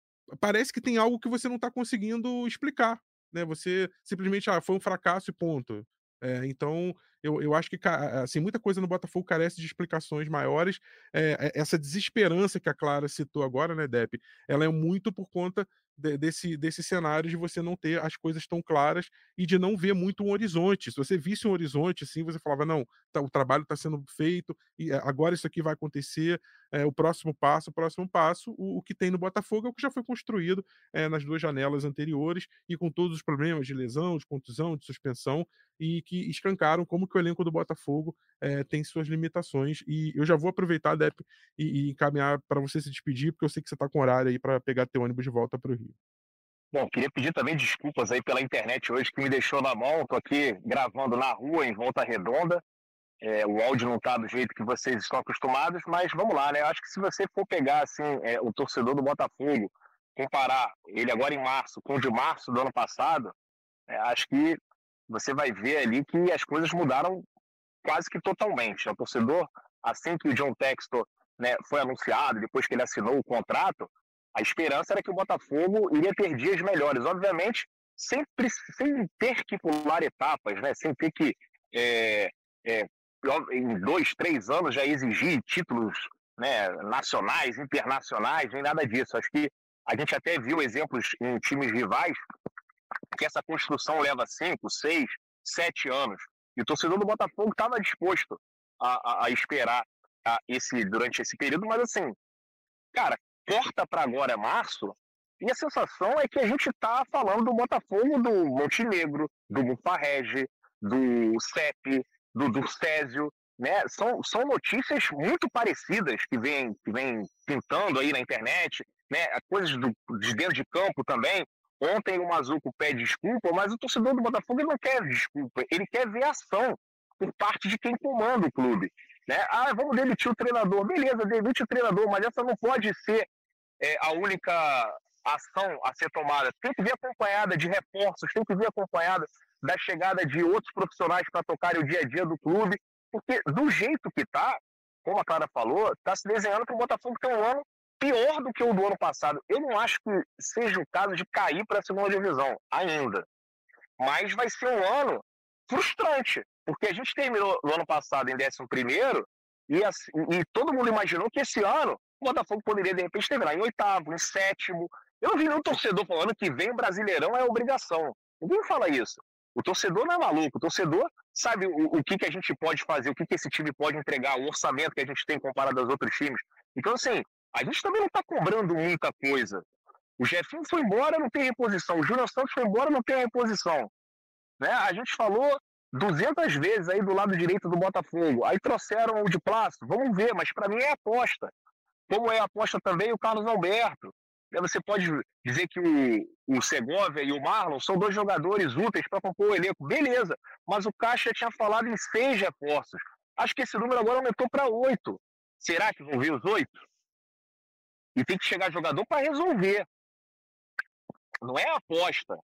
parece que tem algo que você não tá conseguindo explicar, né? Você simplesmente, ah, foi um fracasso e ponto. É, então, eu, eu acho que assim, muita coisa no Botafogo carece de explicações maiores. É, essa desesperança que a Clara citou agora, né, Depp, ela é muito por conta de, desse, desse cenário de você não ter as coisas tão claras e de não ver muito um horizonte. Se você visse um horizonte assim, você falava, não, tá, o trabalho está sendo feito, e eh, agora isso aqui vai acontecer, é, o próximo passo, o próximo passo, o, o, que tem no Botafogo é o que já foi construído é, nas duas janelas anteriores e com todos os problemas de lesão, de contusão, de suspensão, e que escancaram como que o elenco do Botafogo é, tem suas limitações. E eu já vou aproveitar, Dep, e, e encaminhar para você se despedir, porque eu sei que você está com horário aí para pegar teu ônibus de volta para o Rio. Bom, queria pedir também desculpas aí pela internet hoje que me deixou na mão. Estou aqui gravando na rua, em Volta Redonda. É, o áudio não está do jeito que vocês estão acostumados, mas vamos lá, né? Eu acho que se você for pegar assim, é, o torcedor do Botafogo, comparar ele agora em março com o de março do ano passado, é, acho que você vai ver ali que as coisas mudaram quase que totalmente. O torcedor, assim que o John Textor né, foi anunciado, depois que ele assinou o contrato, a esperança era que o Botafogo iria ter dias melhores. Obviamente, sempre sem ter que pular etapas, né, sem ter que, é, é, em dois, três anos, já exigir títulos né, nacionais, internacionais, nem nada disso. Acho que a gente até viu exemplos em times rivais que essa construção leva cinco, seis, sete anos. E o torcedor do Botafogo estava disposto a, a, a esperar a esse, durante esse período, mas assim, cara, corta para agora março, e a sensação é que a gente está falando do Botafogo do Montenegro, do Mufarrege, do CEP, do, do Césio, né? São, são notícias muito parecidas que vêm que vem pintando aí na internet, né? Coisas do, de dentro de campo também. Ontem o Mazuco pede desculpa, mas o torcedor do Botafogo não quer desculpa, ele quer ver ação por parte de quem comanda o clube. Né? Ah, vamos demitir o treinador. Beleza, demite o treinador, mas essa não pode ser é, a única ação a ser tomada. Tem que vir acompanhada de reforços, tem que vir acompanhada da chegada de outros profissionais para tocarem o dia a dia do clube, porque do jeito que está, como a Clara falou, está se desenhando para o Botafogo ter um ano pior do que o do ano passado. Eu não acho que seja o caso de cair para a segunda divisão ainda. Mas vai ser um ano frustrante, porque a gente terminou no ano passado em 11 primeiro e, assim, e todo mundo imaginou que esse ano o Botafogo poderia de repente terminar em oitavo, em sétimo. Eu não vi nenhum torcedor falando que vem o Brasileirão é obrigação. Ninguém fala isso. O torcedor não é maluco. O torcedor sabe o, o que, que a gente pode fazer, o que, que esse time pode entregar, o orçamento que a gente tem comparado aos outros times. Então, assim, a gente também não está cobrando muita coisa. O Jefinho foi embora, não tem reposição. O Júnior Santos foi embora, não tem reposição. Né? A gente falou 200 vezes aí do lado direito do Botafogo. Aí trouxeram o de Plácido. Vamos ver, mas para mim é aposta. Como é aposta também o Carlos Alberto. Você pode dizer que o, o Segovia e o Marlon são dois jogadores úteis para compor o elenco. Beleza, mas o Caixa tinha falado em seis reforços. Acho que esse número agora aumentou para oito. Será que vão vir os oito? E tem que chegar jogador para resolver. Não é aposta.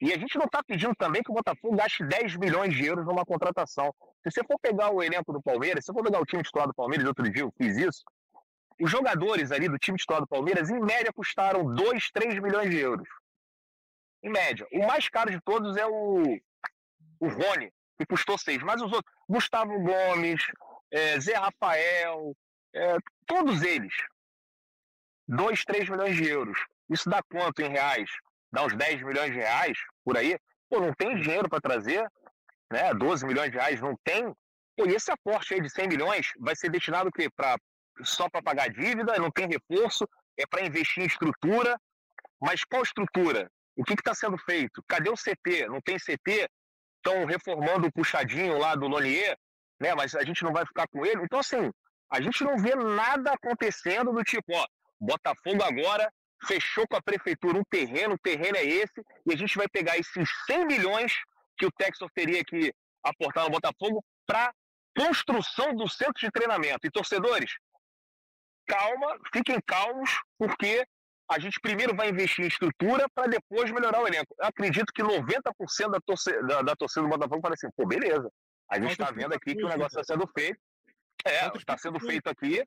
E a gente não está pedindo também que o Botafogo gaste 10 milhões de euros numa contratação. Se você for pegar o elenco do Palmeiras, se você for pegar o time titular do Palmeiras, outro dia eu fiz isso, os jogadores ali do time titular do Palmeiras, em média, custaram 2, 3 milhões de euros. Em média. O mais caro de todos é o, o Rony, que custou 6. Mas os outros, Gustavo Gomes, é, Zé Rafael, é, todos eles. 2, 3 milhões de euros. Isso dá quanto em reais? Dá uns 10 milhões de reais por aí? Pô, não tem dinheiro para trazer, né? 12 milhões de reais não tem. Pô, e esse aporte aí de 100 milhões vai ser destinado o quê? Pra, só para pagar dívida, não tem reforço, é para investir em estrutura. Mas qual estrutura? O que está sendo feito? Cadê o CT? Não tem CT? Estão reformando o puxadinho lá do Lonier, né? Mas a gente não vai ficar com ele. Então, assim, a gente não vê nada acontecendo do tipo, ó, Botafogo agora fechou com a prefeitura um terreno, o terreno é esse, e a gente vai pegar esses 100 milhões que o Texas teria que aportar no Botafogo para construção do centro de treinamento. E torcedores, calma, fiquem calmos, porque a gente primeiro vai investir em estrutura para depois melhorar o elenco. Eu acredito que 90% da torcida, da, da torcida do Botafogo fala assim, pô, beleza, a gente está vendo aqui que o negócio está sendo feito. É, está sendo feito aqui,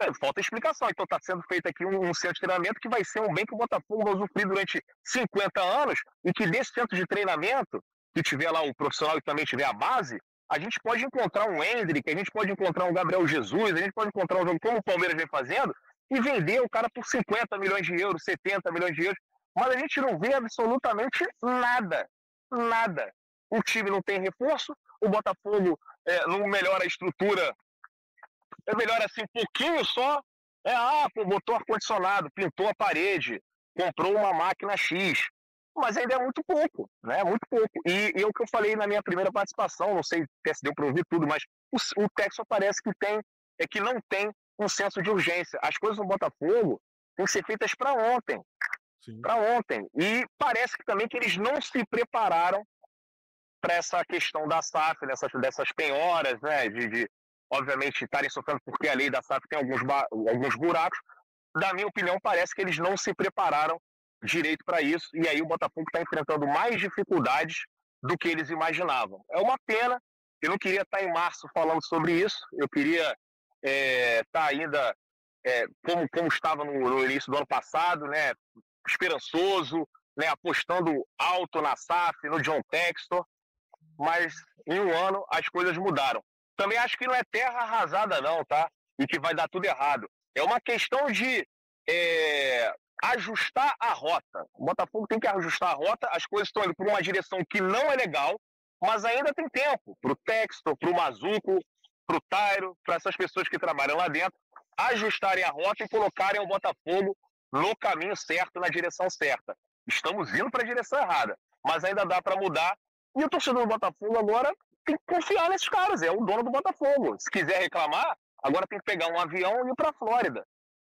é, falta explicação. Então está sendo feito aqui um, um, centro de treinamento que vai ser um bem que o Botafogo vai usufruir durante 50 anos e que desse centro de treinamento, que tiver lá o profissional e também tiver a base, a gente pode encontrar um Hendrick, a gente pode encontrar um Gabriel Jesus, a gente pode encontrar um jogo como o Palmeiras vem fazendo e vender o cara por 50 milhões de euros, 70 milhões de euros. Mas a gente não vê absolutamente nada. Nada. O time não tem reforço, o Botafogo é, não melhora a estrutura é melhor assim, um pouquinho só. É, ah, pô, botou ar-condicionado, pintou a parede, comprou uma máquina X. Mas ainda é muito pouco, né? Muito pouco. E, e é o que eu falei na minha primeira participação, não sei se deu para ouvir tudo, mas o, o Texas parece que tem, é que não tem um senso de urgência. As coisas no Botafogo têm que ser feitas para ontem. Para ontem. E parece que também que eles não se prepararam para essa questão da SAF, dessas, dessas penhoras, né? De, de, obviamente, estarem sofrendo porque a lei da SAF tem alguns, alguns buracos. Da minha opinião, parece que eles não se prepararam direito para isso, e aí o Botafogo está enfrentando mais dificuldades do que eles imaginavam. É uma pena, eu não queria estar em março falando sobre isso, eu queria estar é, tá ainda é, como, como estava no, no, início do ano passado, né, esperançoso, né, apostando alto na SAF, no John Textor, mas em um ano as coisas mudaram. Também acho que não é terra arrasada, não, tá? E que vai dar tudo errado. É uma questão de é, ajustar a rota. O Botafogo tem que ajustar a rota, as coisas estão indo por uma direção que não é legal, mas ainda tem tempo para o Texto, para o Mazuco, para o Tairo, para essas pessoas que trabalham lá dentro, ajustarem a rota e colocarem o Botafogo no caminho certo, na direção certa. Estamos indo para a direção errada, mas ainda dá para mudar. E o torcedor do Botafogo agora tem que confiar nesses caras, é o dono do Botafogo. Se quiser reclamar, agora tem que pegar um avião e ir para a Flórida.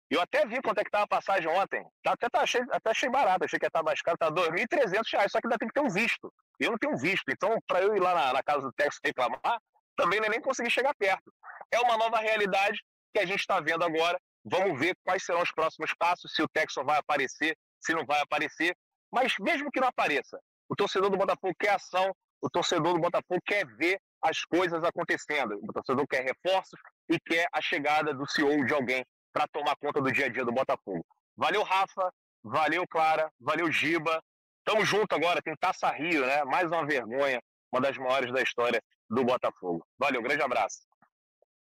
Eu até vi quanto é que estava a passagem ontem. Tá, até, tá, achei, até achei barato, achei que ia estar mais caro, tá R$ 2.300, só que ainda tem que ter um visto. Eu não tenho visto, então para eu ir lá na, na casa do Texas reclamar, também nem consegui chegar perto. É uma nova realidade que a gente está vendo agora. Vamos ver quais serão os próximos passos, se o Texas vai aparecer, se não vai aparecer. Mas mesmo que não apareça, o torcedor do Botafogo quer ação, o torcedor do Botafogo quer ver as coisas acontecendo. O torcedor quer reforços e quer a chegada do CEO de alguém para tomar conta do dia a dia do Botafogo. Valeu, Rafa. Valeu, Clara. Valeu, Giba. Tamo junto agora. Tem Taça Rio, né? Mais uma vergonha. Uma das maiores da história do Botafogo. Valeu, grande abraço.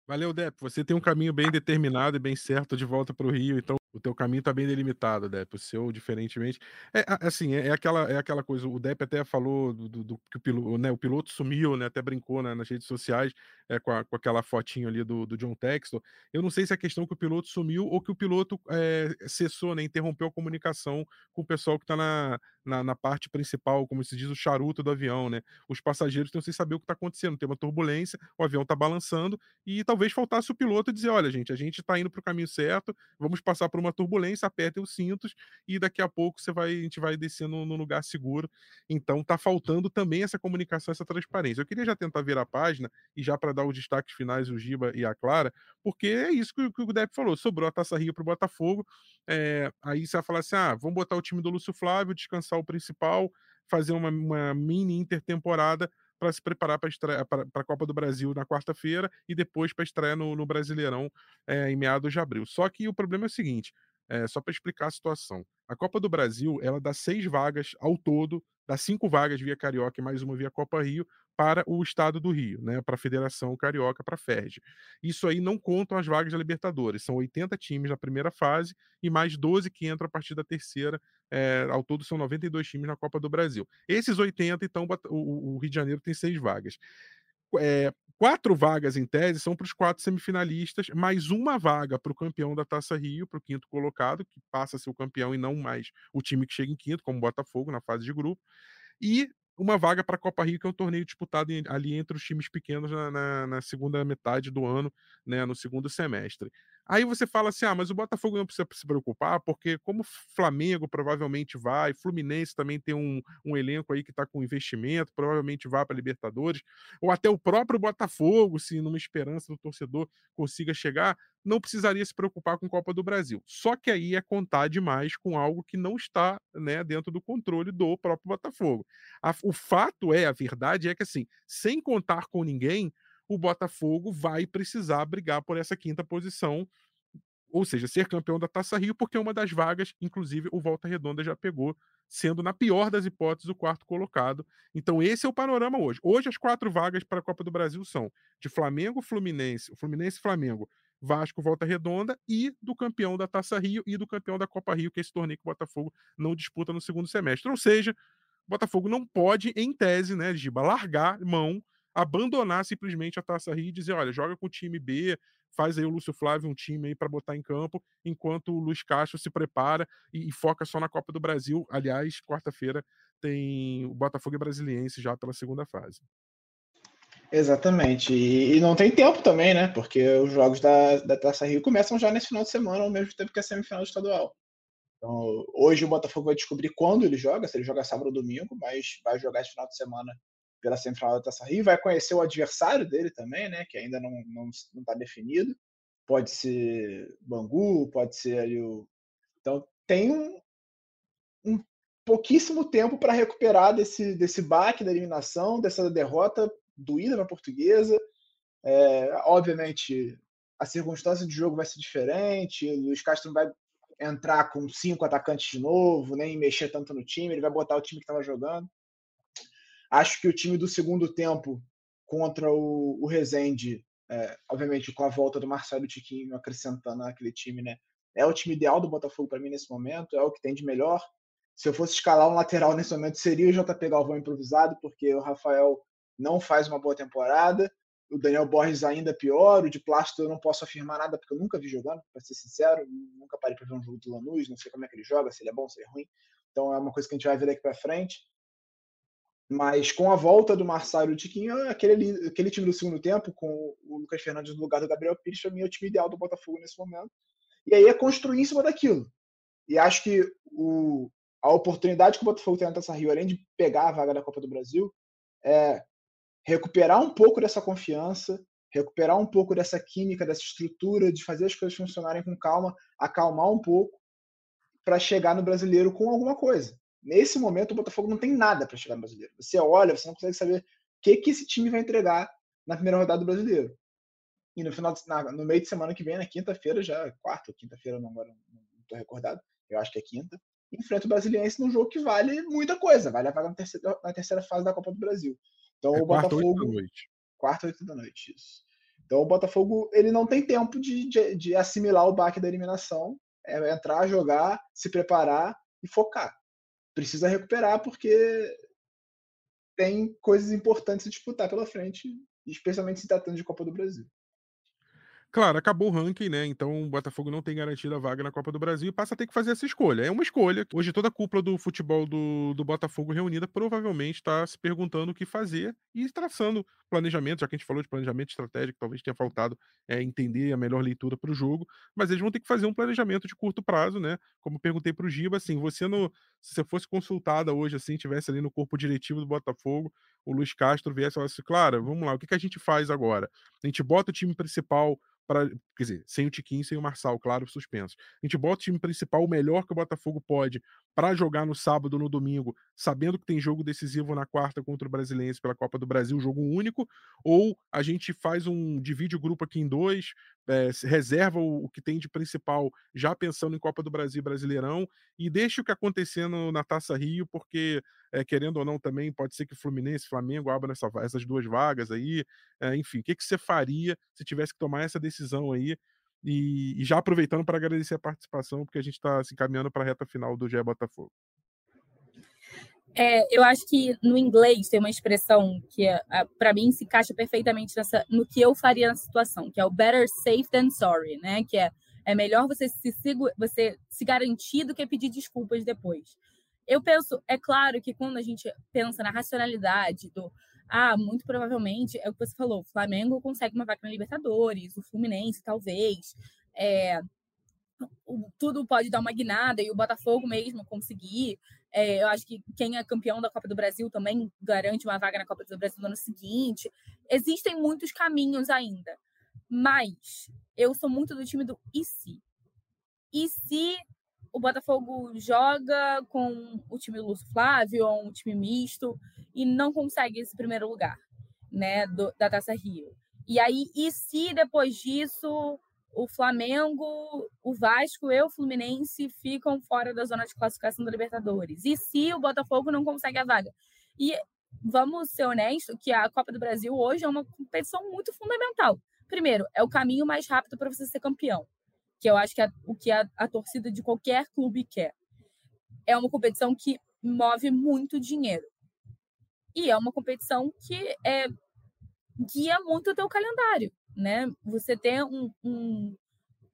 Valeu, Dep. Você tem um caminho bem determinado e bem certo de volta para o Rio, então o teu caminho está bem delimitado, Dep. O seu, diferentemente. É assim, é, é, aquela, é aquela coisa. O Dep até falou do, do, do que o piloto, né, o piloto sumiu, né? Até brincou né, nas redes sociais é, com, a, com, aquela fotinho ali do, do, John Textor. Eu não sei se é questão que o piloto sumiu ou que o piloto é, cessou, né? Interrompeu a comunicação com o pessoal que está na, na, na, parte principal, como se diz, o charuto do avião, né? Os passageiros estão sem saber o que está acontecendo. Tem uma turbulência, o avião está balançando e talvez faltasse o piloto dizer: olha, gente, a gente está indo para o caminho certo, vamos passar por uma turbulência, apertem os cintos e daqui a pouco você vai, a gente vai descer no, lugar seguro. Então tá faltando também essa comunicação, essa transparência. Eu queria já tentar virar a página e já para dar os destaques finais, o Giba e a Clara, porque é isso que, que o Depp falou, sobrou a Taça Rio pro Botafogo, é, aí você vai falar assim, ah, vamos botar o time do Lúcio Flávio, descansar o principal, fazer uma, uma mini intertemporada para se preparar para a Copa do Brasil na quarta-feira e depois para estreia no, no Brasileirão é, em meados de abril. Só que o problema é o seguinte: é, só para explicar a situação. A Copa do Brasil ela dá seis vagas ao todo, dá cinco vagas via Carioca e mais uma via Copa Rio para o estado do Rio, né, para a Federação Carioca, para a FERJ. Isso aí não contam as vagas da Libertadores, são 80 times na primeira fase e mais 12 que entram a partir da terceira, é, ao todo são 92 times na Copa do Brasil. Esses 80, então, o, Rio de Janeiro tem seis vagas. É, quatro vagas em tese são para os quatro semifinalistas, mais uma vaga para o campeão da Taça Rio, para o quinto colocado, que passa a ser o campeão e não mais o time que chega em quinto, como o Botafogo na fase de grupo. E uma vaga para a Copa Rio, que é um torneio disputado ali entre os times pequenos na, na, na, segunda metade do ano, né, no segundo semestre. Aí você fala assim: ah, mas o Botafogo não precisa se preocupar, porque como Flamengo provavelmente vai, Fluminense também tem um, um elenco aí que está com investimento, provavelmente vai para Libertadores, ou até o próprio Botafogo, se numa esperança do torcedor consiga chegar, não precisaria se preocupar com Copa do Brasil. Só que aí é contar demais com algo que não está né, dentro do controle do próprio Botafogo. A, o fato é, a verdade é que assim, sem contar com ninguém, o Botafogo vai precisar brigar por essa quinta posição, ou seja, ser campeão da Taça Rio, porque uma das vagas, inclusive, o Volta Redonda já pegou, sendo, na pior das hipóteses, o quarto colocado. Então, esse é o panorama hoje. Hoje, as quatro vagas para a Copa do Brasil são de Flamengo, Fluminense, Fluminense Flamengo, Vasco, Volta Redonda e do campeão da Taça Rio e do campeão da Copa Rio, que é esse torneio que o Botafogo não disputa no segundo semestre. Ou seja, o Botafogo não pode, em tese, né, Giba, largar mão abandonar simplesmente a Taça Rio e dizer, olha, joga com o time B, faz aí o Lúcio Flávio um time aí para botar em campo, enquanto o Luiz Castro se prepara e, e foca só na Copa do Brasil. Aliás, quarta-feira tem o Botafogo e Brasiliense já pela segunda fase. Exatamente. E, e, não tem tempo também, né? Porque os jogos da, da Taça Rio começam já nesse final de semana, ao mesmo tempo que a semifinal estadual. Então, hoje o Botafogo vai descobrir quando ele joga, se ele joga sábado ou domingo, mas vai jogar esse final de semana pela semifinal da Taça Rio, vai conhecer o adversário dele também, né, que ainda não está não, não tá definido. Pode ser Bangu, pode ser ali o. Então tem um, um pouquíssimo tempo para recuperar desse, desse baque da eliminação, dessa derrota doída na portuguesa. É, obviamente, a circunstância de jogo vai ser diferente, o Luiz Castro não vai entrar com cinco atacantes de novo, nem mexer tanto no time, ele vai botar o time que estava jogando. Acho que o time do segundo tempo contra o, o Rezende, é, obviamente com a volta do Marcelo Tiquinho acrescentando aquele time, né? É o time ideal do Botafogo para mim nesse momento, é o que tem de melhor. Se eu fosse escalar um lateral nesse momento, seria o JP Galvão improvisado, porque o Rafael não faz uma boa temporada. O Daniel Borges ainda pior. O de plástico eu não posso afirmar nada, porque eu nunca vi jogando, para ser sincero. Nunca parei para ver um jogo do Lanús, não sei como é que ele joga, se ele é bom, se ele é ruim. Então é uma coisa que a gente vai ver daqui para frente. Mas com a volta do Marçal e do Tiquinho, aquele, aquele time do segundo tempo, com o Lucas Fernandes no lugar do Gabriel Pires, para mim é o time ideal do Botafogo nesse momento. E aí é construir em cima daquilo. E acho que o, a oportunidade que o Botafogo tem na Taça Rio, além de pegar a vaga da Copa do Brasil, é recuperar um pouco dessa confiança, recuperar um pouco dessa química, dessa estrutura, de fazer as coisas funcionarem com calma, acalmar um pouco, para chegar no brasileiro com alguma coisa. Nesse momento, o Botafogo não tem nada para chegar no brasileiro. Você olha, você não consegue saber o que, que esse time vai entregar na primeira rodada do brasileiro. E no final, na, no meio de semana que vem, na quinta-feira, já quarta ou quinta-feira, não agora não estou recordado, eu acho que é quinta, enfrenta o Brasiliense num jogo que vale muita coisa, vale a vaga na terceira, na terceira fase da Copa do Brasil. Então é o quarta, Botafogo. Quarta, oito da noite. Quarta, oito da noite, isso. Então o Botafogo ele não tem tempo de, de, de assimilar o baque da eliminação, é entrar, jogar, se preparar e focar precisa recuperar porque tem coisas importantes a disputar pela frente, especialmente se tratando de Copa do Brasil. Claro, acabou o ranking, né? Então o Botafogo não tem garantido a vaga na Copa do Brasil e passa a ter que fazer essa escolha. É uma escolha. Hoje toda a cúpula do futebol do, do Botafogo reunida provavelmente está se perguntando o que fazer e traçando planejamento, já que a gente falou de planejamento estratégico, talvez tenha faltado é, entender a melhor leitura para o jogo, mas eles vão ter que fazer um planejamento de curto prazo, né? Como perguntei para o Giba, assim, você no, se você fosse consultada hoje, assim, tivesse ali no corpo diretivo do Botafogo, o Luiz Castro viesse e falasse, claro, vamos lá, o que, que a gente faz agora? A gente bota o time principal para, quer dizer, sem o Tiquinho, sem o Marçal, claro, suspenso. A gente bota o time principal o melhor que o Botafogo pode para jogar no sábado, no domingo, sabendo que tem jogo decisivo na quarta contra o Brasiliense pela Copa do Brasil, jogo único, ou a gente faz um divide o grupo aqui em dois, é, reserva o, o, que tem de principal, já pensando em Copa do Brasil Brasileirão, e deixa o que acontecendo na Taça Rio, porque é, querendo ou não também pode ser que Fluminense, Flamengo abram essa, essas duas vagas aí, é, enfim, o que, que você faria se tivesse que tomar essa decisão aí? E, e já aproveitando para agradecer a participação, porque a gente está se encaminhando para a reta final do GE Botafogo. É, eu acho que no inglês tem uma expressão que, para mim, se encaixa perfeitamente nessa, no que eu faria na situação, que é o better safe than sorry, né? Que é, é melhor você se, você se garantir do que pedir desculpas depois. Eu penso, é claro que quando a gente pensa na racionalidade do ah, muito provavelmente é o que você falou, o Flamengo consegue uma vaga na Libertadores, o Fluminense talvez, é, tudo pode dar uma guinada e o Botafogo mesmo conseguir. É, eu acho que quem é campeão da Copa do Brasil também garante uma vaga na Copa do Brasil no ano seguinte. Existem muitos caminhos ainda, mas eu sou muito do time do e se? E se o Botafogo joga com o time Lúcio Flávio, ou um time misto, e não consegue esse primeiro lugar, né, do, da Taça Rio. E aí, e se depois disso o Flamengo, o Vasco e o Fluminense ficam fora da zona de classificação da Libertadores? E se o Botafogo não consegue a vaga? E vamos ser honestos que a Copa do Brasil hoje é uma competição muito fundamental. Primeiro, é o caminho mais rápido para você ser campeão que eu acho que é o que a, a torcida de qualquer clube quer. É uma competição que move muito dinheiro. E é uma competição que é, guia muito o teu calendário, né? Você ter um, um,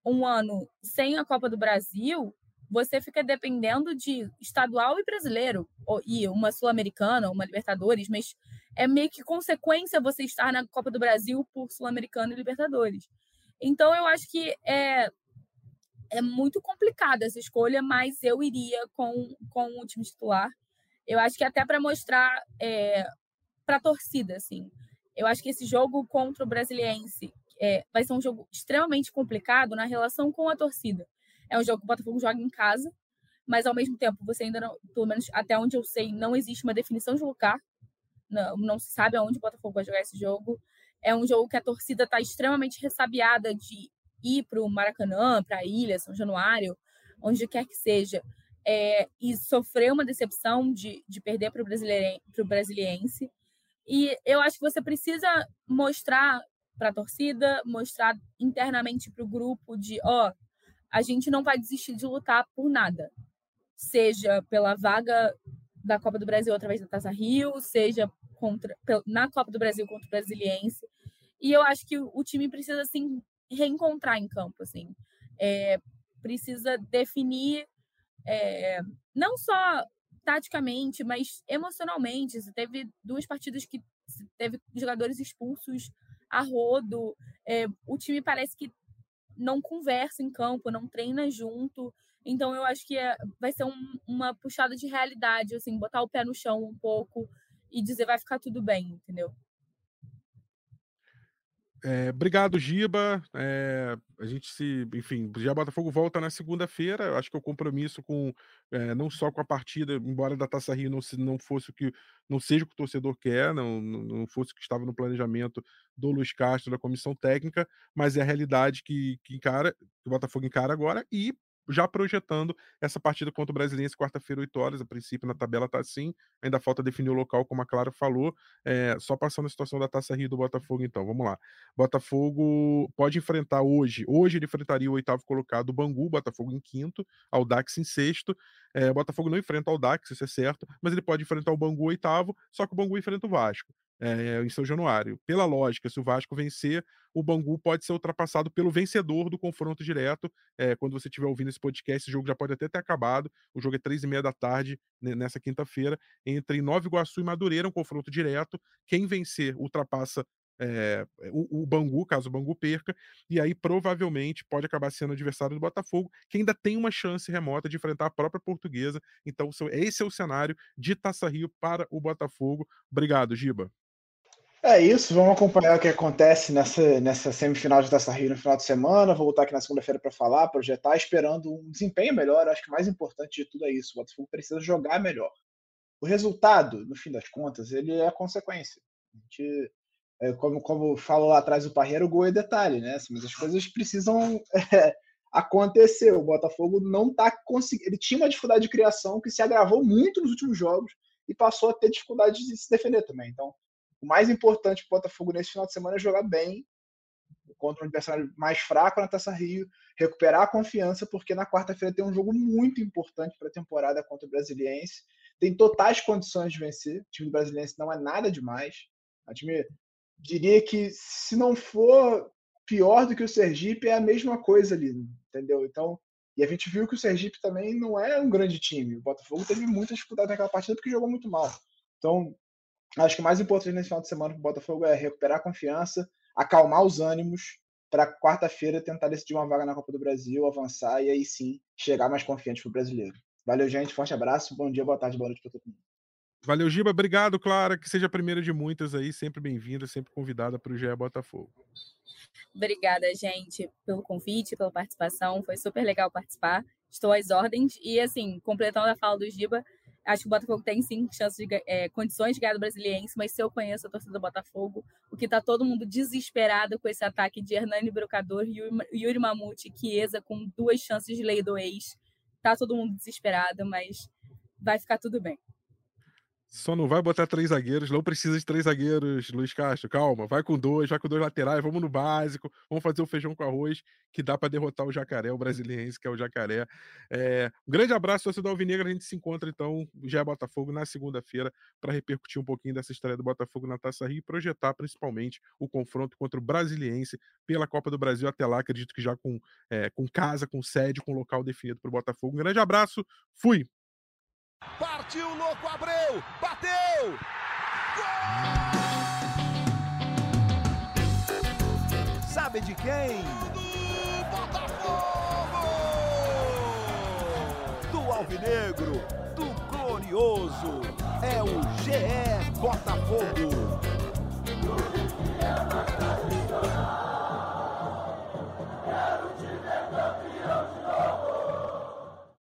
um ano sem a Copa do Brasil, você fica dependendo de estadual e brasileiro, e uma Sul-Americana, uma Libertadores, mas é meio que consequência você estar na Copa do Brasil por Sul-Americana e Libertadores. Então, eu acho que é, é muito complicada essa escolha, mas eu iria com, com o time titular. Eu acho que até para mostrar é, para a torcida, assim. Eu acho que esse jogo contra o Brasiliense é, vai ser um jogo extremamente complicado na relação com a torcida. É um jogo que o Botafogo joga em casa, mas ao mesmo tempo você ainda não, pelo menos até onde eu sei, não existe uma definição de lugar. Não, não se sabe aonde o Botafogo vai jogar esse jogo. É um jogo que a torcida está extremamente ressabiada de ir para o Maracanã, para a Ilha, São Januário, onde quer que seja, é, e sofrer uma decepção de, de perder para o brasiliense. E eu acho que você precisa mostrar para a torcida, mostrar internamente para o grupo de, ó, a gente não vai desistir de lutar por nada. Seja pela vaga da Copa do Brasil através da Taça Rio, seja contra, na Copa do Brasil contra o Brasiliense. E eu acho que o time precisa, assim, reencontrar em campo, assim. É, precisa definir é, não só taticamente, mas emocionalmente. Você teve duas partidas que teve jogadores expulsos a rodo. É, o time parece que não conversa em campo, não treina junto. Então eu acho que é, vai ser um, uma puxada de realidade, assim, botar o pé no chão um pouco e dizer vai ficar tudo bem, entendeu? É, obrigado, Giba. É, a gente se, enfim, já Botafogo volta na segunda-feira. Acho que o compromisso com é, não só com a partida, embora da Taça Rio não, não fosse o que não seja o que o torcedor quer, não, não fosse o que estava no planejamento do Luiz Castro da comissão técnica, mas é a realidade que, que encara, que o Botafogo encara agora e já projetando essa partida contra o Brasiliense quarta-feira, 8 horas. A princípio, na tabela está assim. Ainda falta definir o local, como a Clara falou. É, só passando a situação da Taça Rio do Botafogo, então. Vamos lá. Botafogo pode enfrentar hoje. Hoje ele enfrentaria o oitavo colocado, o Bangu, Botafogo em quinto, Dax em sexto. É, Botafogo não enfrenta o Dax, isso é certo, mas ele pode enfrentar o Bangu oitavo, só que o Bangu enfrenta o Vasco. É, em São Januário. Pela lógica, se o Vasco vencer, o Bangu pode ser ultrapassado pelo vencedor do confronto direto. É, quando você estiver ouvindo esse podcast, esse jogo já pode até ter acabado. O jogo é três e meia da tarde nessa quinta-feira entre Nova Iguaçu e Madureira, um confronto direto. Quem vencer ultrapassa é, o, o, Bangu, caso o Bangu perca, e aí provavelmente pode acabar sendo adversário do Botafogo, que ainda tem uma chance remota de enfrentar a própria portuguesa. Então, esse é o cenário de Taça Rio para o Botafogo. Obrigado, Giba. É isso, vamos acompanhar o que acontece nessa, nessa semifinal de Taça Rio no final de semana. Vou voltar aqui na segunda-feira para falar, projetar, esperando um desempenho melhor. Acho que o mais importante de tudo é isso. O Botafogo precisa jogar melhor. O resultado, no fim das contas, ele é consequência. A gente, é, como, como falou lá atrás o Parreira, o gol é detalhe, né? Mas as coisas precisam é, acontecer. O Botafogo não está conseguindo. Ele tinha uma dificuldade de criação que se agravou muito nos últimos jogos e passou a ter dificuldade de se defender também. Então, o mais importante para o Botafogo nesse final de semana é jogar bem contra um adversário mais fraco na Taça Rio, recuperar a confiança, porque na quarta-feira tem um jogo muito importante para a temporada contra o Brasiliense. Tem totais condições de vencer. O time do Brasiliense não é nada demais. O time diria que se não for pior do que o Sergipe, é a mesma coisa ali, entendeu? Então, e a gente viu que o Sergipe também não é um grande time. O Botafogo teve muita dificuldade naquela partida porque jogou muito mal. Então, Acho que o mais importante nesse final de semana para o Botafogo é recuperar a confiança, acalmar os ânimos para quarta-feira tentar decidir uma vaga na Copa do Brasil, avançar e aí sim chegar mais confiante para o brasileiro. Valeu, gente. Forte abraço. Bom dia, boa tarde, boa noite para todo mundo. Valeu, Giba. Obrigado, Clara. Que seja a primeira de muitas aí. Sempre bem-vinda, sempre convidada para o GE Botafogo. Obrigada, gente, pelo convite, pela participação. Foi super legal participar. Estou às ordens. E, assim, completando a fala do Giba, Acho que o Botafogo tem sim chances de, é, condições de ganhar do Brasiliense, mas se eu conheço a torcida do Botafogo, o que está todo mundo desesperado com esse ataque de Hernani Brocador e Yuri Mamute, Chiesa com duas chances de lei do ex. Tá todo mundo desesperado, mas vai ficar tudo bem. Só não vai botar três zagueiros, não precisa de três zagueiros, Luiz Castro. Calma, vai com dois, vai com dois laterais, vamos no básico, vamos fazer o feijão com arroz, que dá para derrotar o jacaré, o brasiliense, que é o jacaré. É, um grande abraço, torcedor Alvinegra. A gente se encontra então, já é Botafogo, na segunda-feira, para repercutir um pouquinho dessa história do Botafogo na Taça Rio e projetar principalmente o confronto contra o brasiliense pela Copa do Brasil até lá. Acredito que já com, é, com casa, com sede, com local definido para o Botafogo. Um grande abraço, fui! Partiu, louco, Abreu! Bateu! Gol! Sabe de quem? Do Botafogo! Do Alvinegro, do Glorioso, é o GE Botafogo!